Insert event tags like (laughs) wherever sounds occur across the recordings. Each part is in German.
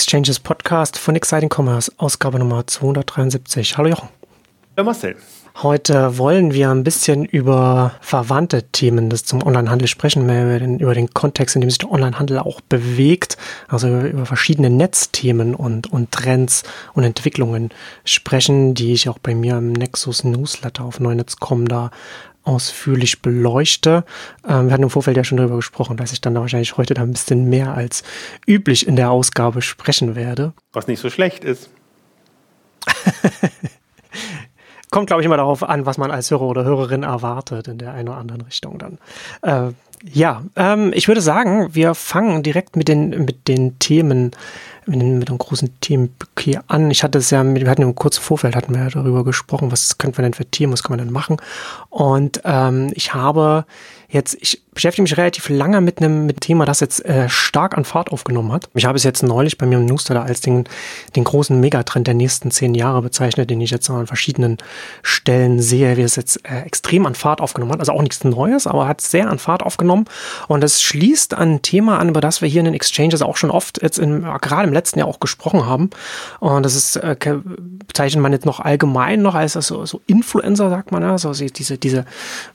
Exchanges Podcast von Exciting Commerce, Ausgabe Nummer 273. Hallo Jochen. Hallo Marcel. Heute wollen wir ein bisschen über verwandte Themen des zum Onlinehandel sprechen, mehr über den, Kontext, in dem sich der Onlinehandel auch bewegt, also über, über verschiedene Netzthemen und, und Trends und Entwicklungen sprechen, die ich auch bei mir im Nexus Newsletter auf Neunetz.com da ausführlich beleuchte. Ähm, wir hatten im Vorfeld ja schon darüber gesprochen, dass ich dann da wahrscheinlich heute da ein bisschen mehr als üblich in der Ausgabe sprechen werde. Was nicht so schlecht ist. (laughs) Kommt, glaube ich, immer darauf an, was man als Hörer oder Hörerin erwartet in der einen oder anderen Richtung dann. Äh, ja, ähm, ich würde sagen, wir fangen direkt mit den, mit den Themen mit, mit einem großen Themenbouquet an. Ich hatte es ja, wir hatten im kurzen Vorfeld hatten wir ja darüber gesprochen, was könnte man denn für Themen, was kann man denn machen. Und ähm, ich habe jetzt, ich beschäftige mich relativ lange mit einem mit Thema, das jetzt äh, stark an Fahrt aufgenommen hat. Ich habe es jetzt neulich bei mir im Newsletter als den, den großen Megatrend der nächsten zehn Jahre bezeichnet, den ich jetzt an verschiedenen Stellen sehe, wie es jetzt äh, extrem an Fahrt aufgenommen hat. Also auch nichts Neues, aber hat sehr an Fahrt aufgenommen. Und das schließt ein Thema an, über das wir hier in den Exchanges auch schon oft jetzt in, gerade im letzten Jahr auch gesprochen haben. Und das ist, äh, bezeichnet man jetzt noch allgemein noch als also, so Influencer, sagt man ja, so diese, diese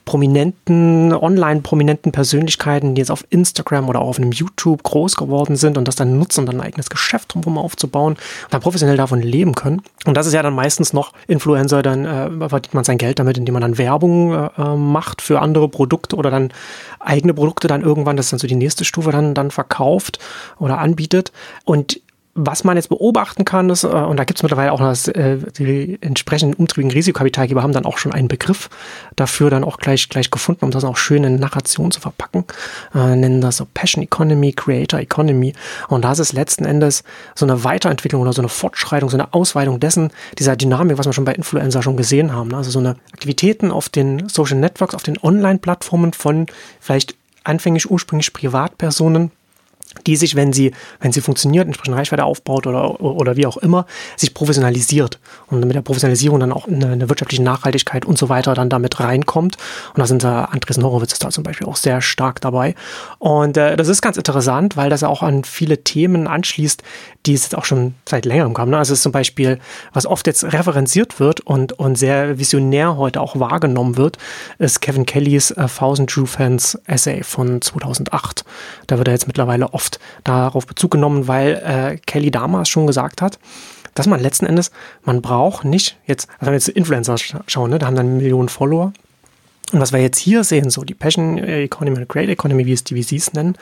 prominenten, online prominenten Persönlichkeiten, die jetzt auf Instagram oder auf einem YouTube groß geworden sind und das dann nutzen, um dann ein eigenes Geschäft drumherum aufzubauen und dann professionell davon leben können. Und das ist ja dann meistens noch Influencer, dann äh, verdient man sein Geld damit, indem man dann Werbung äh, macht für andere Produkte oder dann eigene Produkte dann irgendwann, das ist dann so die nächste Stufe, dann, dann verkauft oder anbietet. Und was man jetzt beobachten kann, ist, äh, und da gibt es mittlerweile auch das, äh, die entsprechenden umtriebigen Risikokapitalgeber haben dann auch schon einen Begriff dafür dann auch gleich, gleich gefunden, um das auch schön in Narration zu verpacken, äh, nennen das so Passion Economy, Creator Economy. Und das ist letzten Endes so eine Weiterentwicklung oder so eine Fortschreitung, so eine Ausweitung dessen, dieser Dynamik, was wir schon bei Influencer schon gesehen haben. Ne? Also so eine Aktivitäten auf den Social Networks, auf den Online-Plattformen von vielleicht anfänglich ursprünglich Privatpersonen, die sich, wenn sie, wenn sie funktioniert, entsprechend Reichweite aufbaut oder, oder wie auch immer, sich professionalisiert und mit der Professionalisierung dann auch eine, eine wirtschaftliche Nachhaltigkeit und so weiter dann damit reinkommt. Und da sind da Andres Horowitz ist da zum Beispiel auch sehr stark dabei. Und äh, das ist ganz interessant, weil das auch an viele Themen anschließt, die es jetzt auch schon seit längerem kam. Ne? Also es ist zum Beispiel, was oft jetzt referenziert wird und, und sehr visionär heute auch wahrgenommen wird, ist Kevin Kellys äh, Thousand True Fans Essay von 2008. Da wird er jetzt mittlerweile oft darauf Bezug genommen, weil äh, Kelly damals schon gesagt hat, dass man letzten Endes, man braucht nicht jetzt, also wenn wir jetzt Influencer schauen, ne, da haben dann Millionen Follower, und was wir jetzt hier sehen, so die Passion Economy und Great Economy, wie es die VCs nennen,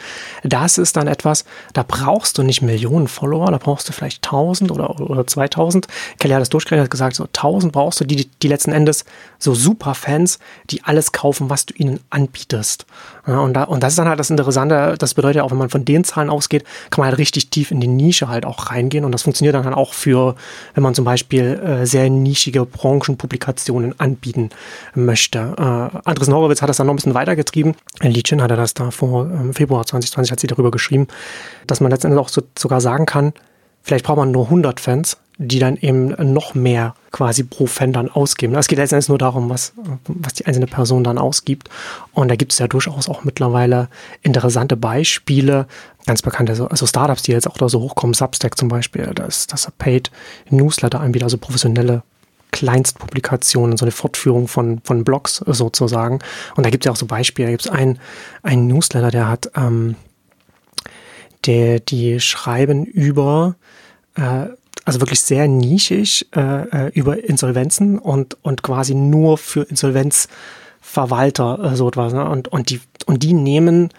das ist dann etwas, da brauchst du nicht Millionen Follower, da brauchst du vielleicht 1000 oder, oder 2000. Kelly hat das durchgerechnet, hat gesagt, so 1000 brauchst du, die, die letzten Endes so Superfans, die alles kaufen, was du ihnen anbietest. Ja, und, da, und das ist dann halt das Interessante, das bedeutet ja auch, wenn man von den Zahlen ausgeht, kann man halt richtig tief in die Nische halt auch reingehen und das funktioniert dann halt auch für, wenn man zum Beispiel äh, sehr nischige Branchenpublikationen anbieten möchte. Äh, Andres Norowitz hat das dann noch ein bisschen weitergetrieben. Liedchen hat er das da vor ähm, Februar 2020 hat sie darüber geschrieben, dass man letztendlich auch so, sogar sagen kann, vielleicht braucht man nur 100 Fans, die dann eben noch mehr quasi pro Fan dann ausgeben. Es geht letztendlich nur darum, was, was die einzelne Person dann ausgibt. Und da gibt es ja durchaus auch mittlerweile interessante Beispiele, ganz bekannte, also, also Startups, die jetzt auch da so hochkommen, Substack zum Beispiel, das, das Paid Newsletter anbieter, also professionelle Kleinstpublikationen, so eine Fortführung von, von Blogs sozusagen. Und da gibt es ja auch so Beispiele. Da gibt es einen, einen Newsletter, der hat, ähm, der, die schreiben über, äh, also wirklich sehr nischig, äh, äh über Insolvenzen und, und quasi nur für Insolvenzverwalter äh, so etwas. Ne? Und, und, die, und die nehmen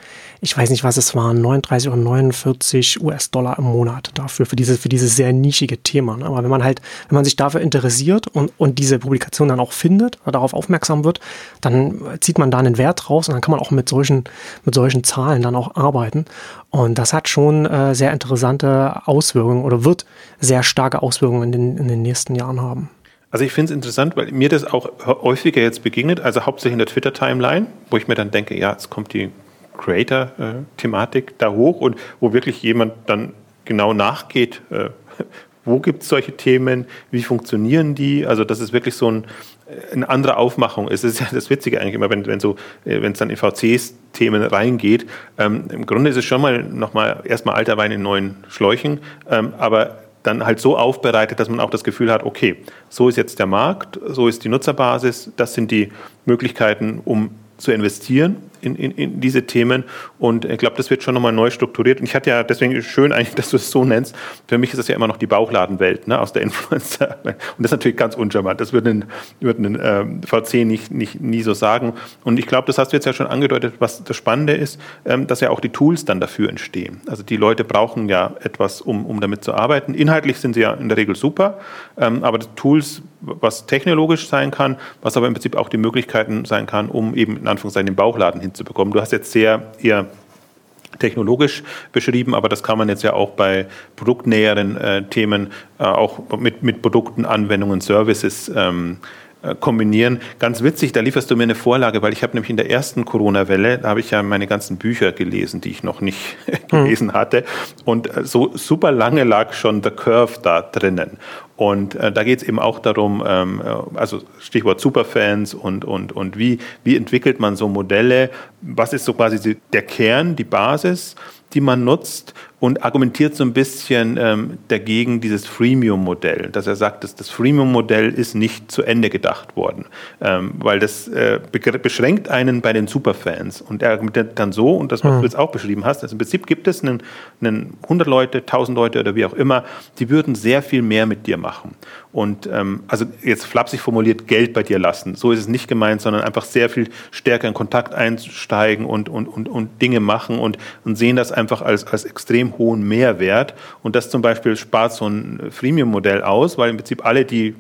ich weiß nicht, was es waren, 39 oder 49 US-Dollar im Monat dafür, für dieses, für dieses sehr nischige Thema. Ne? Aber wenn man halt, wenn man sich dafür interessiert und, und diese Publikation dann auch findet oder darauf aufmerksam wird, dann zieht man da einen Wert raus und dann kann man auch mit solchen, mit solchen Zahlen dann auch arbeiten. Und das hat schon äh, sehr interessante Auswirkungen oder wird sehr starke Auswirkungen in den, in den nächsten Jahren haben. Also ich finde es interessant, weil mir das auch häufiger jetzt begegnet, also hauptsächlich in der Twitter-Timeline, wo ich mir dann denke, ja, jetzt kommt die Creator-Thematik da hoch und wo wirklich jemand dann genau nachgeht, äh, (laughs) wo gibt es solche Themen, wie funktionieren die? Also das ist wirklich so ein, eine andere Aufmachung. Es ist ja das Witzige eigentlich immer, wenn, wenn so, äh, wenn es dann in VCs-Themen reingeht. Ähm, Im Grunde ist es schon mal nochmal erstmal alter Wein in neuen Schläuchen, ähm, aber dann halt so aufbereitet, dass man auch das Gefühl hat, okay, so ist jetzt der Markt, so ist die Nutzerbasis, das sind die Möglichkeiten, um zu investieren in, in, in diese Themen. Und ich glaube, das wird schon nochmal neu strukturiert. Und ich hatte ja deswegen schön eigentlich, (laughs) dass du es so nennst. Für mich ist das ja immer noch die Bauchladenwelt ne, aus der Influencer. (laughs) Und das ist natürlich ganz uncharmant. Das würde ein, würde ein ähm, VC nicht, nicht, nie so sagen. Und ich glaube, das hast du jetzt ja schon angedeutet, was das Spannende ist, ähm, dass ja auch die Tools dann dafür entstehen. Also die Leute brauchen ja etwas, um, um damit zu arbeiten. Inhaltlich sind sie ja in der Regel super, ähm, aber die Tools, was technologisch sein kann, was aber im Prinzip auch die Möglichkeiten sein kann, um eben in Anführungszeichen den Bauchladen hin hinzubekommen. Du hast jetzt sehr eher technologisch beschrieben, aber das kann man jetzt ja auch bei produktnäheren äh, Themen, äh, auch mit, mit Produkten, Anwendungen, Services ähm, äh, kombinieren. Ganz witzig, da lieferst du mir eine Vorlage, weil ich habe nämlich in der ersten Corona-Welle, da habe ich ja meine ganzen Bücher gelesen, die ich noch nicht (laughs) gelesen hatte. Und äh, so super lange lag schon The Curve da drinnen. Und äh, da geht es eben auch darum, ähm, äh, also Stichwort Superfans und, und, und wie, wie entwickelt man so Modelle, was ist so quasi der Kern, die Basis, die man nutzt und argumentiert so ein bisschen ähm, dagegen dieses Freemium-Modell, dass er sagt, dass das Freemium-Modell ist nicht zu Ende gedacht worden, ähm, weil das äh, beschränkt einen bei den Superfans. Und er argumentiert dann so, und das, was mhm. du jetzt auch beschrieben hast, also im Prinzip gibt es einen, einen 100 Leute, 1000 Leute oder wie auch immer, die würden sehr viel mehr mit dir machen. Und ähm, also jetzt flapsig formuliert, Geld bei dir lassen. So ist es nicht gemeint, sondern einfach sehr viel stärker in Kontakt einsteigen und, und, und, und Dinge machen und, und sehen das einfach als, als extrem hohen Mehrwert. Und das zum Beispiel spart so ein Freemium-Modell aus, weil im Prinzip alle, die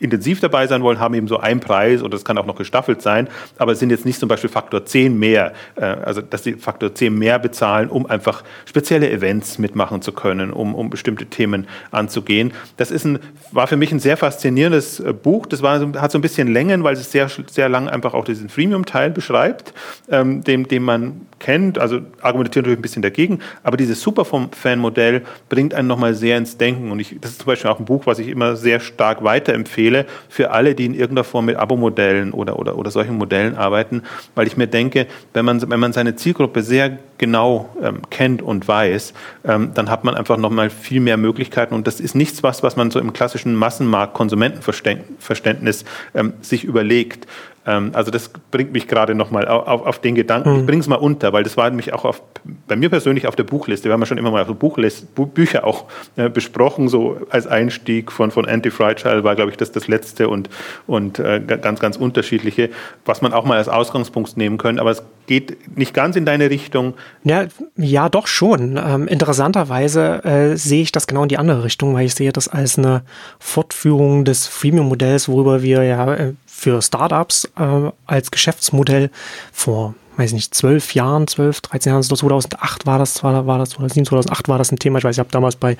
intensiv dabei sein wollen, haben eben so einen Preis oder das kann auch noch gestaffelt sein, aber es sind jetzt nicht zum Beispiel Faktor 10 mehr, äh, also dass sie Faktor 10 mehr bezahlen, um einfach spezielle Events mitmachen zu können, um, um bestimmte Themen anzugehen. Das ist ein, war für mich ein sehr faszinierendes äh, Buch. Das war, hat so ein bisschen Längen, weil es sehr, sehr lang einfach auch diesen Freemium-Teil beschreibt, ähm, dem, dem man kennt, also argumentiert natürlich ein bisschen dagegen, aber dieses Superfan-Modell bringt einen nochmal sehr ins Denken. Und ich, das ist zum Beispiel auch ein Buch, was ich immer sehr stark weiterempfehle für alle, die in irgendeiner Form mit Abo-Modellen oder, oder, oder solchen Modellen arbeiten, weil ich mir denke, wenn man, wenn man seine Zielgruppe sehr genau ähm, kennt und weiß, ähm, dann hat man einfach nochmal viel mehr Möglichkeiten. Und das ist nichts was, was man so im klassischen Massenmarkt-Konsumentenverständnis ähm, sich überlegt, also das bringt mich gerade nochmal auf, auf den Gedanken. Mhm. Ich bringe es mal unter, weil das war nämlich auch auf, bei mir persönlich auf der Buchliste. Wir haben ja schon immer mal so Buchlist, Bücher auch äh, besprochen, so als Einstieg von, von Anti-Fragile war, glaube ich, das das letzte und, und äh, ganz, ganz unterschiedliche, was man auch mal als Ausgangspunkt nehmen können. Aber es geht nicht ganz in deine Richtung. Ja, ja doch schon. Ähm, interessanterweise äh, sehe ich das genau in die andere Richtung, weil ich sehe das als eine Fortführung des Freemium-Modells, worüber wir ja äh, für Startups äh, als Geschäftsmodell vor weiß nicht, zwölf Jahren, zwölf, 13 Jahren, 2008 war das, war, war das, 2007, 2008 war das ein Thema. Ich weiß, ich habe damals bei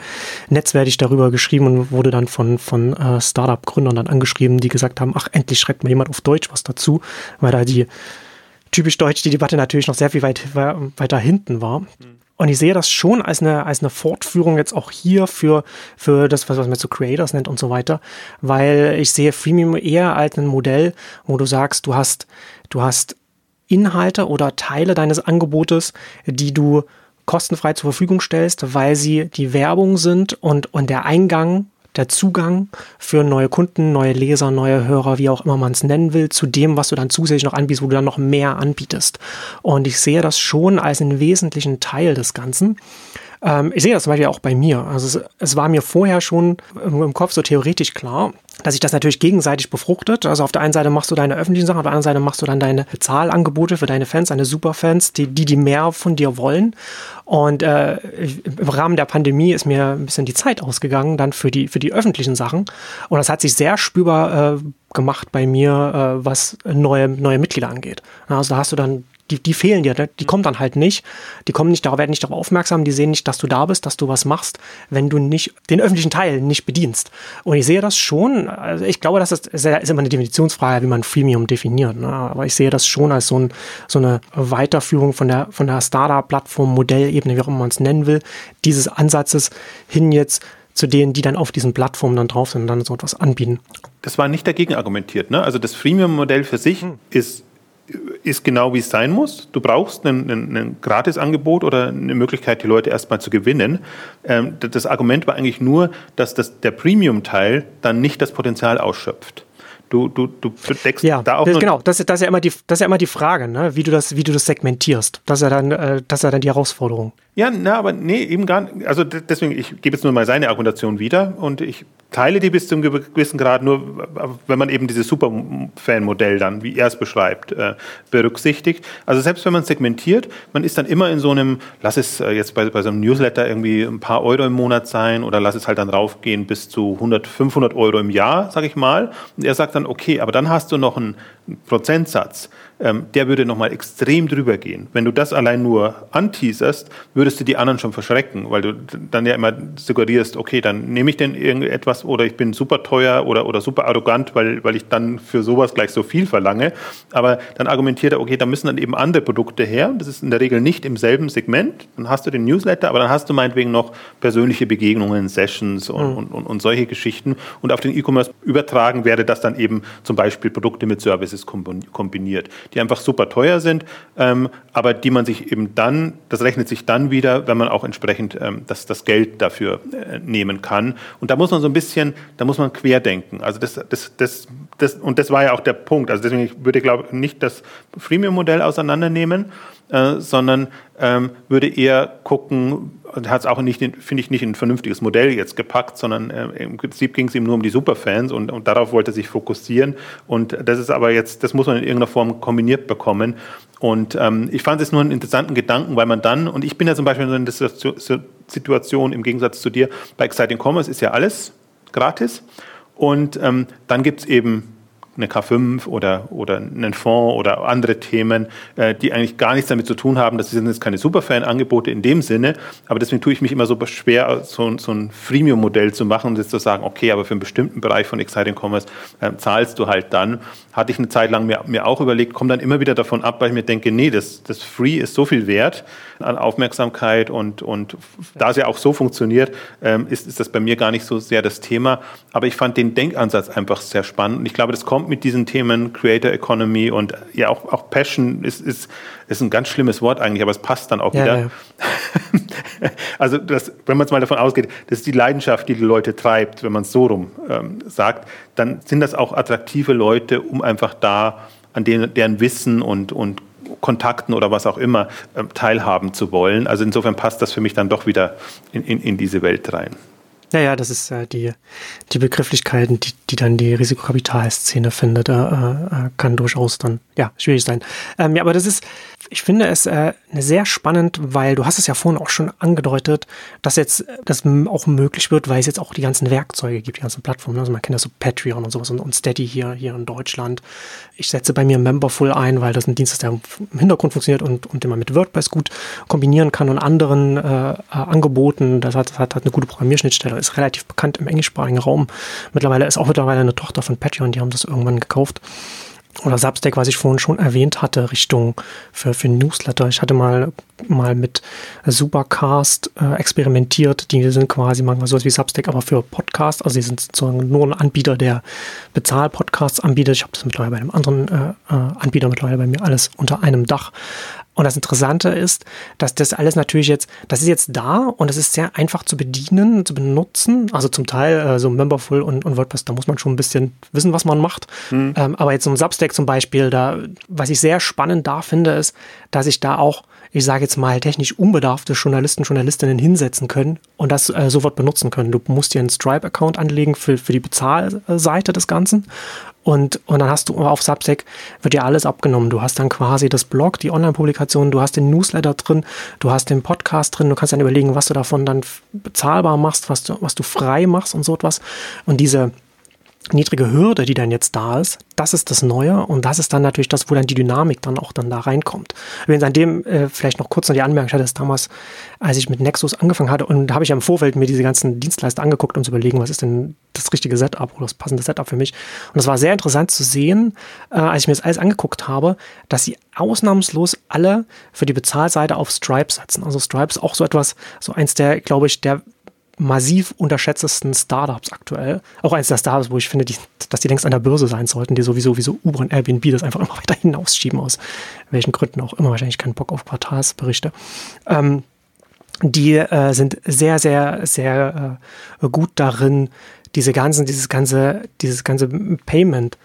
Netzwertig darüber geschrieben und wurde dann von, von äh, Startup-Gründern dann angeschrieben, die gesagt haben, ach, endlich schreibt mal jemand auf Deutsch was dazu, weil da die typisch deutsch die Debatte natürlich noch sehr viel weit, weiter hinten war. Mhm. Und ich sehe das schon als eine, als eine Fortführung jetzt auch hier für, für das, was man so Creators nennt und so weiter, weil ich sehe Freemium eher als ein Modell, wo du sagst, du hast, du hast Inhalte oder Teile deines Angebotes, die du kostenfrei zur Verfügung stellst, weil sie die Werbung sind und, und der Eingang der Zugang für neue Kunden, neue Leser, neue Hörer, wie auch immer man es nennen will, zu dem, was du dann zusätzlich noch anbietest, wo du dann noch mehr anbietest. Und ich sehe das schon als einen wesentlichen Teil des Ganzen. Ähm, ich sehe das zum Beispiel auch bei mir. Also es, es war mir vorher schon im Kopf so theoretisch klar, dass sich das natürlich gegenseitig befruchtet. Also auf der einen Seite machst du deine öffentlichen Sachen, auf der anderen Seite machst du dann deine Bezahlangebote für deine Fans, deine Superfans, die, die, die mehr von dir wollen. Und äh, im Rahmen der Pandemie ist mir ein bisschen die Zeit ausgegangen, dann für die, für die öffentlichen Sachen. Und das hat sich sehr spürbar äh, gemacht bei mir, äh, was neue, neue Mitglieder angeht. Also da hast du dann die, die fehlen dir, ne? die kommen dann halt nicht. Die kommen nicht darauf, werden nicht darauf aufmerksam, die sehen nicht, dass du da bist, dass du was machst, wenn du nicht den öffentlichen Teil nicht bedienst. Und ich sehe das schon, also ich glaube, das ist, ist immer eine Definitionsfrage, wie man Freemium definiert. Ne? Aber ich sehe das schon als so, ein, so eine Weiterführung von der, von der Startup-Plattform, Modellebene, wie auch immer man es nennen will, dieses Ansatzes hin jetzt zu denen, die dann auf diesen Plattformen dann drauf sind und dann so etwas anbieten. Das war nicht dagegen argumentiert. Ne? Also das Freemium-Modell für sich hm. ist ist genau wie es sein muss. Du brauchst ein, ein, ein Gratisangebot oder eine Möglichkeit, die Leute erstmal zu gewinnen. Ähm, das Argument war eigentlich nur, dass das, der Premium-Teil dann nicht das Potenzial ausschöpft. Du, du, du deckst ja, da auch. Das, genau, das, das, ist ja immer die, das ist ja immer die Frage, ne? wie, du das, wie du das segmentierst. Das ist ja dann, äh, das ist ja dann die Herausforderung. Ja, na, aber nee, eben gar nicht. Also deswegen, ich gebe jetzt nur mal seine Argumentation wieder und ich teile die bis zum gewissen Grad nur, wenn man eben dieses Superfan-Modell dann, wie er es beschreibt, äh, berücksichtigt. Also selbst wenn man segmentiert, man ist dann immer in so einem, lass es äh, jetzt bei, bei so einem Newsletter irgendwie ein paar Euro im Monat sein oder lass es halt dann raufgehen bis zu 100, 500 Euro im Jahr, sage ich mal. Und er sagt dann, okay, aber dann hast du noch einen Prozentsatz ähm, der würde nochmal extrem drüber gehen. Wenn du das allein nur anteaserst, würdest du die anderen schon verschrecken, weil du dann ja immer suggerierst, okay, dann nehme ich denn irgendetwas oder ich bin super teuer oder, oder super arrogant, weil, weil ich dann für sowas gleich so viel verlange. Aber dann argumentiert er, okay, da müssen dann eben andere Produkte her. Das ist in der Regel nicht im selben Segment. Dann hast du den Newsletter, aber dann hast du meinetwegen noch persönliche Begegnungen, Sessions und, mhm. und, und, und solche Geschichten. Und auf den E-Commerce übertragen wäre das dann eben zum Beispiel Produkte mit Services kombiniert die einfach super teuer sind, ähm, aber die man sich eben dann, das rechnet sich dann wieder, wenn man auch entsprechend ähm, das, das Geld dafür äh, nehmen kann. Und da muss man so ein bisschen, da muss man querdenken. Also das, das, das, das, und das war ja auch der Punkt. Also deswegen würde ich glaube nicht das Freemium-Modell auseinandernehmen, äh, sondern ähm, würde eher gucken, und hat es auch nicht, finde ich, nicht in ein vernünftiges Modell jetzt gepackt, sondern äh, im Prinzip ging es ihm nur um die Superfans und, und darauf wollte er sich fokussieren. Und das ist aber jetzt, das muss man in irgendeiner Form kombiniert bekommen. Und ähm, ich fand es nur einen interessanten Gedanken, weil man dann, und ich bin ja zum Beispiel in der Situation im Gegensatz zu dir, bei Exciting Commerce ist ja alles gratis. Und ähm, dann gibt es eben eine K5 oder, oder einen Fonds oder andere Themen, äh, die eigentlich gar nichts damit zu tun haben. Das sind jetzt keine Superfan-Angebote in dem Sinne, aber deswegen tue ich mich immer so schwer, so, so ein Freemium-Modell zu machen und jetzt zu sagen, okay, aber für einen bestimmten Bereich von Exciting Commerce äh, zahlst du halt dann. Hatte ich eine Zeit lang mir, mir auch überlegt, komme dann immer wieder davon ab, weil ich mir denke, nee, das, das Free ist so viel wert an Aufmerksamkeit und, und da es ja auch so funktioniert, ähm, ist, ist das bei mir gar nicht so sehr das Thema. Aber ich fand den Denkansatz einfach sehr spannend und ich glaube, das kommt kommt mit diesen Themen Creator Economy und ja auch, auch Passion ist, ist, ist ein ganz schlimmes Wort eigentlich, aber es passt dann auch ja, wieder. Ja. (laughs) also das, wenn man es mal davon ausgeht, das ist die Leidenschaft, die die Leute treibt, wenn man es so rum ähm, sagt, dann sind das auch attraktive Leute, um einfach da an denen, deren Wissen und, und Kontakten oder was auch immer ähm, teilhaben zu wollen. Also insofern passt das für mich dann doch wieder in, in, in diese Welt rein. Ja, ja, das ist äh, die, die Begrifflichkeiten, die, die dann die Risikokapitalszene findet, äh, äh, kann durchaus dann ja schwierig sein. Ähm, ja, aber das ist, ich finde es äh, sehr spannend, weil du hast es ja vorhin auch schon angedeutet, dass jetzt das auch möglich wird, weil es jetzt auch die ganzen Werkzeuge gibt, die ganzen Plattformen. Also man kennt ja so Patreon und sowas und, und Steady hier, hier in Deutschland. Ich setze bei mir Memberful ein, weil das ein Dienst ist, der im Hintergrund funktioniert und, und den man mit WordPress gut kombinieren kann und anderen äh, äh Angeboten. Das hat, hat, hat eine gute Programmierschnittstelle, ist relativ bekannt im englischsprachigen Raum. Mittlerweile ist auch mittlerweile eine Tochter von Patreon, die haben das irgendwann gekauft oder Substack, was ich vorhin schon erwähnt hatte, Richtung für, für Newsletter. Ich hatte mal, mal mit Supercast äh, experimentiert. Die sind quasi manchmal sowas wie Substack, aber für Podcasts. Also die sind sozusagen nur ein Anbieter, der Bezahl-Podcasts anbietet. Ich habe das mittlerweile bei einem anderen äh, äh, Anbieter mittlerweile bei mir alles unter einem Dach. Und das Interessante ist, dass das alles natürlich jetzt, das ist jetzt da und es ist sehr einfach zu bedienen, zu benutzen. Also zum Teil äh, so Memberful und, und WordPress, da muss man schon ein bisschen wissen, was man macht. Mhm. Ähm, aber jetzt so ein Substack zum Beispiel, da, was ich sehr spannend da finde, ist, dass ich da auch, ich sage jetzt mal, technisch unbedarfte Journalisten, Journalistinnen hinsetzen können und das äh, sofort benutzen können. Du musst dir einen Stripe-Account anlegen für, für die Bezahlseite des Ganzen und, und dann hast du auf Substack wird dir alles abgenommen. Du hast dann quasi das Blog, die Online-Publikation, du hast den Newsletter drin, du hast den Podcast drin, du kannst dann überlegen, was du davon dann bezahlbar machst, was du, was du frei machst und so etwas. Und diese, niedrige Hürde, die dann jetzt da ist, das ist das Neue und das ist dann natürlich das, wo dann die Dynamik dann auch dann da reinkommt. Wenn an dem äh, vielleicht noch kurz noch die Anmerkung, ich hatte es damals, als ich mit Nexus angefangen hatte und habe ich ja im Vorfeld mir diese ganzen Dienstleister angeguckt, um zu überlegen, was ist denn das richtige Setup oder das passende Setup für mich. Und es war sehr interessant zu sehen, äh, als ich mir das alles angeguckt habe, dass sie ausnahmslos alle für die Bezahlseite auf Stripe setzen. Also Stripe ist auch so etwas, so eins der, glaube ich, der massiv unterschätztesten Startups aktuell. Auch eines der Startups, wo ich finde, die, dass die längst an der Börse sein sollten, die sowieso wie so Uber und Airbnb das einfach immer (laughs) weiter hinausschieben, aus welchen Gründen auch immer. Wahrscheinlich keinen Bock auf Quartalsberichte. Ähm, die äh, sind sehr, sehr, sehr äh, gut darin, diese ganzen, dieses ganze, dieses ganze Payment,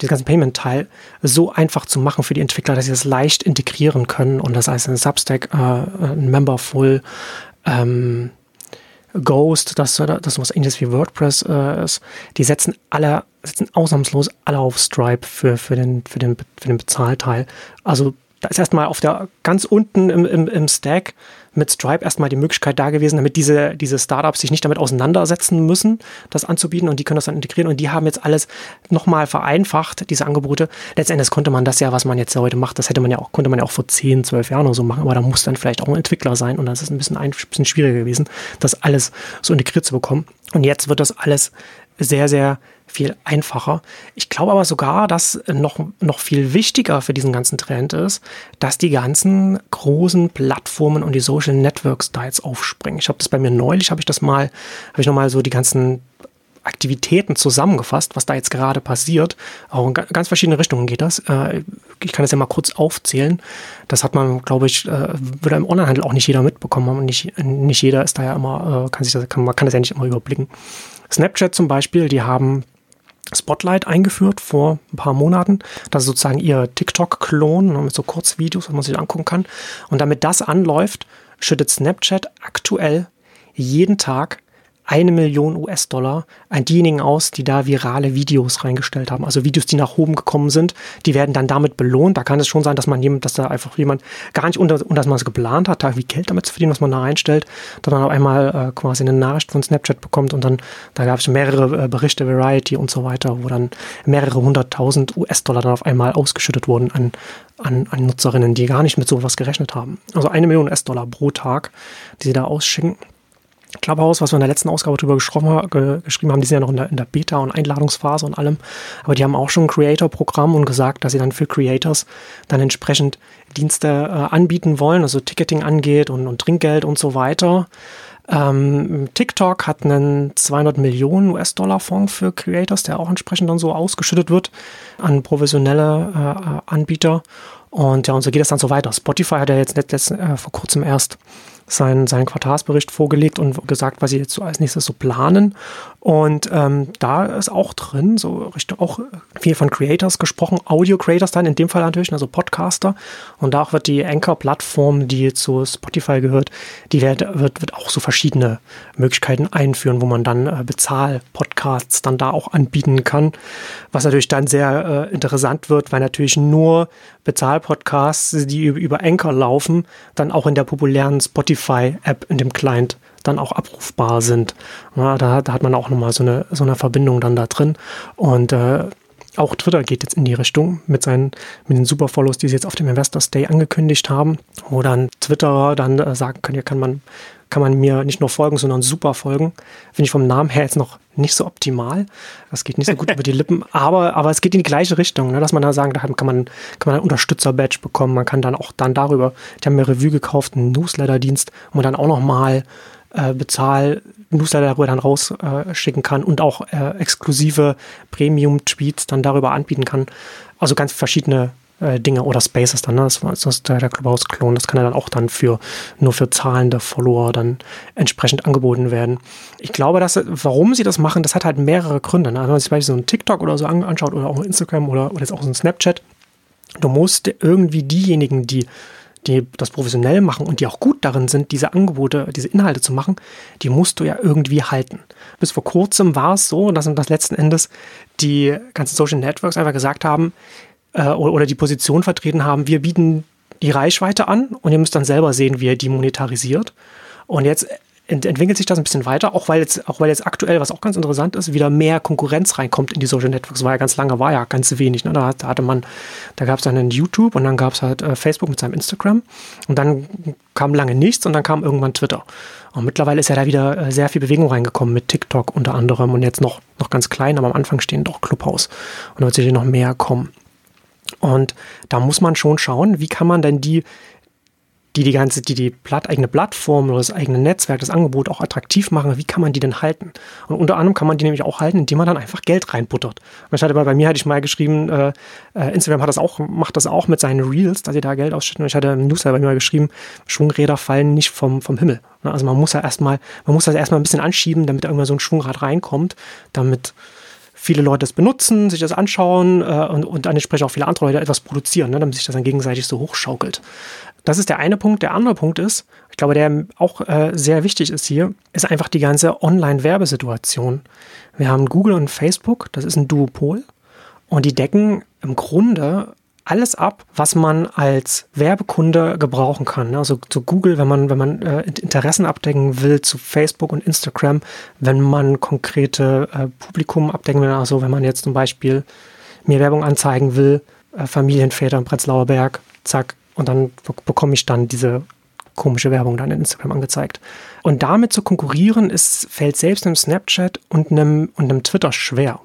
diesen ganzen Payment-Teil so einfach zu machen für die Entwickler, dass sie das leicht integrieren können und das heißt ein Substack, äh, ein Memberful, ähm, Ghost, das, das so was ähnliches wie WordPress äh, ist, die setzen alle, setzen ausnahmslos alle auf Stripe für, für, den, für, den, für den Bezahlteil. Also da ist erstmal auf der ganz unten im, im, im Stack mit Stripe erstmal die Möglichkeit da gewesen, damit diese, diese Startups sich nicht damit auseinandersetzen müssen, das anzubieten und die können das dann integrieren und die haben jetzt alles nochmal vereinfacht, diese Angebote. Letztendlich konnte man das ja, was man jetzt heute macht, das hätte man ja auch, konnte man ja auch vor 10, 12 Jahren oder so machen, aber da muss dann vielleicht auch ein Entwickler sein und das ist ein bisschen, ein bisschen schwieriger gewesen, das alles so integriert zu bekommen. Und jetzt wird das alles sehr, sehr viel einfacher. Ich glaube aber sogar, dass noch, noch viel wichtiger für diesen ganzen Trend ist, dass die ganzen großen Plattformen und die Social Networks da jetzt aufspringen. Ich habe das bei mir neulich, habe ich das mal, habe ich nochmal so die ganzen Aktivitäten zusammengefasst, was da jetzt gerade passiert. Auch in ganz verschiedene Richtungen geht das. Äh, ich kann das ja mal kurz aufzählen. Das hat man, glaube ich, äh, würde im Onlinehandel auch nicht jeder mitbekommen haben nicht, nicht jeder ist da ja immer, äh, kann sich das, kann, man kann das ja nicht immer überblicken. Snapchat zum Beispiel, die haben Spotlight eingeführt vor ein paar Monaten. Das ist sozusagen ihr TikTok-Klon ne, mit so Kurzvideos, was man sich angucken kann. Und damit das anläuft, schüttet Snapchat aktuell jeden Tag eine Million US-Dollar an diejenigen aus, die da virale Videos reingestellt haben. Also Videos, die nach oben gekommen sind, die werden dann damit belohnt. Da kann es schon sein, dass man jemand, dass da einfach jemand gar nicht unter, und dass man es geplant hat, da wie Geld damit zu verdienen, was man da reinstellt, dass man auf einmal äh, quasi eine Nachricht von Snapchat bekommt und dann, da gab es mehrere äh, Berichte, Variety und so weiter, wo dann mehrere hunderttausend US-Dollar dann auf einmal ausgeschüttet wurden an, an, an Nutzerinnen, die gar nicht mit sowas gerechnet haben. Also eine Million US-Dollar pro Tag, die sie da ausschicken. Clubhouse, was wir in der letzten Ausgabe drüber ge geschrieben haben, die sind ja noch in der, in der Beta- und Einladungsphase und allem. Aber die haben auch schon ein Creator-Programm und gesagt, dass sie dann für Creators dann entsprechend Dienste äh, anbieten wollen, also Ticketing angeht und, und Trinkgeld und so weiter. Ähm, TikTok hat einen 200 Millionen US-Dollar-Fonds für Creators, der auch entsprechend dann so ausgeschüttet wird an professionelle äh, Anbieter. Und ja, und so geht es dann so weiter. Spotify hat ja jetzt letzt, äh, vor kurzem erst seinen, seinen Quartalsbericht vorgelegt und gesagt, was sie jetzt so als nächstes so planen. Und ähm, da ist auch drin, so Richtung auch viel von Creators gesprochen, Audio-Creators dann in dem Fall natürlich, also Podcaster. Und da wird die Anchor-Plattform, die zu Spotify gehört, die wird, wird, wird auch so verschiedene Möglichkeiten einführen, wo man dann äh, Bezahl-Podcasts dann da auch anbieten kann. Was natürlich dann sehr äh, interessant wird, weil natürlich nur Bezahl-Podcasts, die über, Anchor laufen, dann auch in der populären Spotify-App in dem Client dann auch abrufbar sind. Ja, da, da, hat man auch nochmal so eine, so eine Verbindung dann da drin. Und äh, auch Twitter geht jetzt in die Richtung mit seinen, mit den Superfollows, die sie jetzt auf dem Investors Day angekündigt haben, wo dann Twitter dann äh, sagen können, hier kann man, kann man mir nicht nur folgen, sondern super folgen. Finde ich vom Namen her jetzt noch nicht so optimal. Das geht nicht so gut (laughs) über die Lippen, aber, aber es geht in die gleiche Richtung, ne, dass man da sagen, da kann man, kann man ein Unterstützer-Badge bekommen. Man kann dann auch dann darüber, die haben mir Revue gekauft, einen Newsletter-Dienst, wo man dann auch nochmal äh, Bezahl Newsletter darüber dann rausschicken äh, kann und auch äh, exklusive Premium-Tweets dann darüber anbieten kann. Also ganz verschiedene äh, Dinge oder Spaces dann, ne? das, das ist der, Clubhouse-Klon, das kann ja dann auch dann für nur für zahlende Follower dann entsprechend angeboten werden. Ich glaube, dass warum sie das machen, das hat halt mehrere Gründe. Ne? Also wenn man sich beispielsweise so ein TikTok oder so anschaut oder auch Instagram oder, oder jetzt auch so ein Snapchat, du musst irgendwie diejenigen, die die das professionell machen und die auch gut darin sind, diese Angebote, diese Inhalte zu machen, die musst du ja irgendwie halten. Bis vor kurzem war es so, dass das letzten Endes die ganzen Social Networks einfach gesagt haben äh, oder die Position vertreten haben, wir bieten die Reichweite an und ihr müsst dann selber sehen, wie ihr die monetarisiert. Und jetzt ent entwickelt sich das ein bisschen weiter, auch weil jetzt, auch weil jetzt aktuell, was auch ganz interessant ist, wieder mehr Konkurrenz reinkommt in die Social Networks. War ja ganz lange, war ja ganz wenig. Ne? Da, hatte man, da gab es dann einen YouTube und dann gab es halt äh, Facebook mit seinem Instagram und dann kam lange nichts und dann kam irgendwann Twitter. Und mittlerweile ist ja da wieder äh, sehr viel Bewegung reingekommen mit TikTok unter anderem und jetzt noch, noch ganz klein, aber am Anfang stehen doch Clubhouse und da wird sicher noch mehr kommen. Und da muss man schon schauen, wie kann man denn die die die ganze, die die Platt, eigene Plattform oder das eigene Netzwerk, das Angebot auch attraktiv machen, wie kann man die denn halten? Und unter anderem kann man die nämlich auch halten, indem man dann einfach Geld reinbuttert. Ich hatte bei, bei mir hatte ich mal geschrieben, äh, äh, Instagram hat das auch, macht das auch mit seinen Reels, dass sie da Geld ausschütten. Und ich hatte im Newsletter bei mir mal geschrieben, Schwungräder fallen nicht vom, vom Himmel. Ne, also man muss ja erstmal, man muss das erstmal ein bisschen anschieben, damit irgendwann so ein Schwungrad reinkommt, damit viele Leute es benutzen, sich das anschauen äh, und, und dann entsprechend auch viele andere Leute etwas produzieren, ne, damit sich das dann gegenseitig so hochschaukelt. Das ist der eine Punkt. Der andere Punkt ist, ich glaube, der auch äh, sehr wichtig ist hier, ist einfach die ganze Online-Werbesituation. Wir haben Google und Facebook, das ist ein Duopol und die decken im Grunde alles ab, was man als Werbekunde gebrauchen kann. Also zu Google, wenn man, wenn man äh, Interessen abdecken will, zu Facebook und Instagram, wenn man konkrete äh, Publikum abdecken will, also wenn man jetzt zum Beispiel mir Werbung anzeigen will, äh, Familienväter im Prenzlauer Berg, zack, und dann bekomme ich dann diese komische Werbung dann in Instagram angezeigt. Und damit zu konkurrieren, ist, fällt selbst einem Snapchat und einem, und einem Twitter schwer.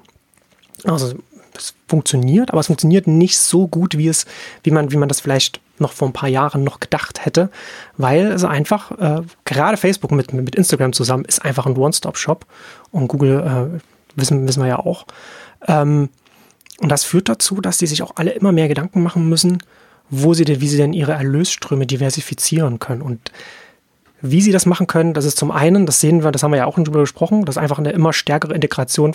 Also es funktioniert, aber es funktioniert nicht so gut, wie es, wie man, wie man das vielleicht noch vor ein paar Jahren noch gedacht hätte, weil es einfach, äh, gerade Facebook mit, mit Instagram zusammen ist einfach ein One-Stop-Shop und Google äh, wissen, wissen wir ja auch. Ähm, und das führt dazu, dass die sich auch alle immer mehr Gedanken machen müssen, wo sie denn, wie sie denn ihre Erlösströme diversifizieren können. Und wie sie das machen können, das ist zum einen, das sehen wir, das haben wir ja auch schon drüber gesprochen, das ist einfach eine immer stärkere Integration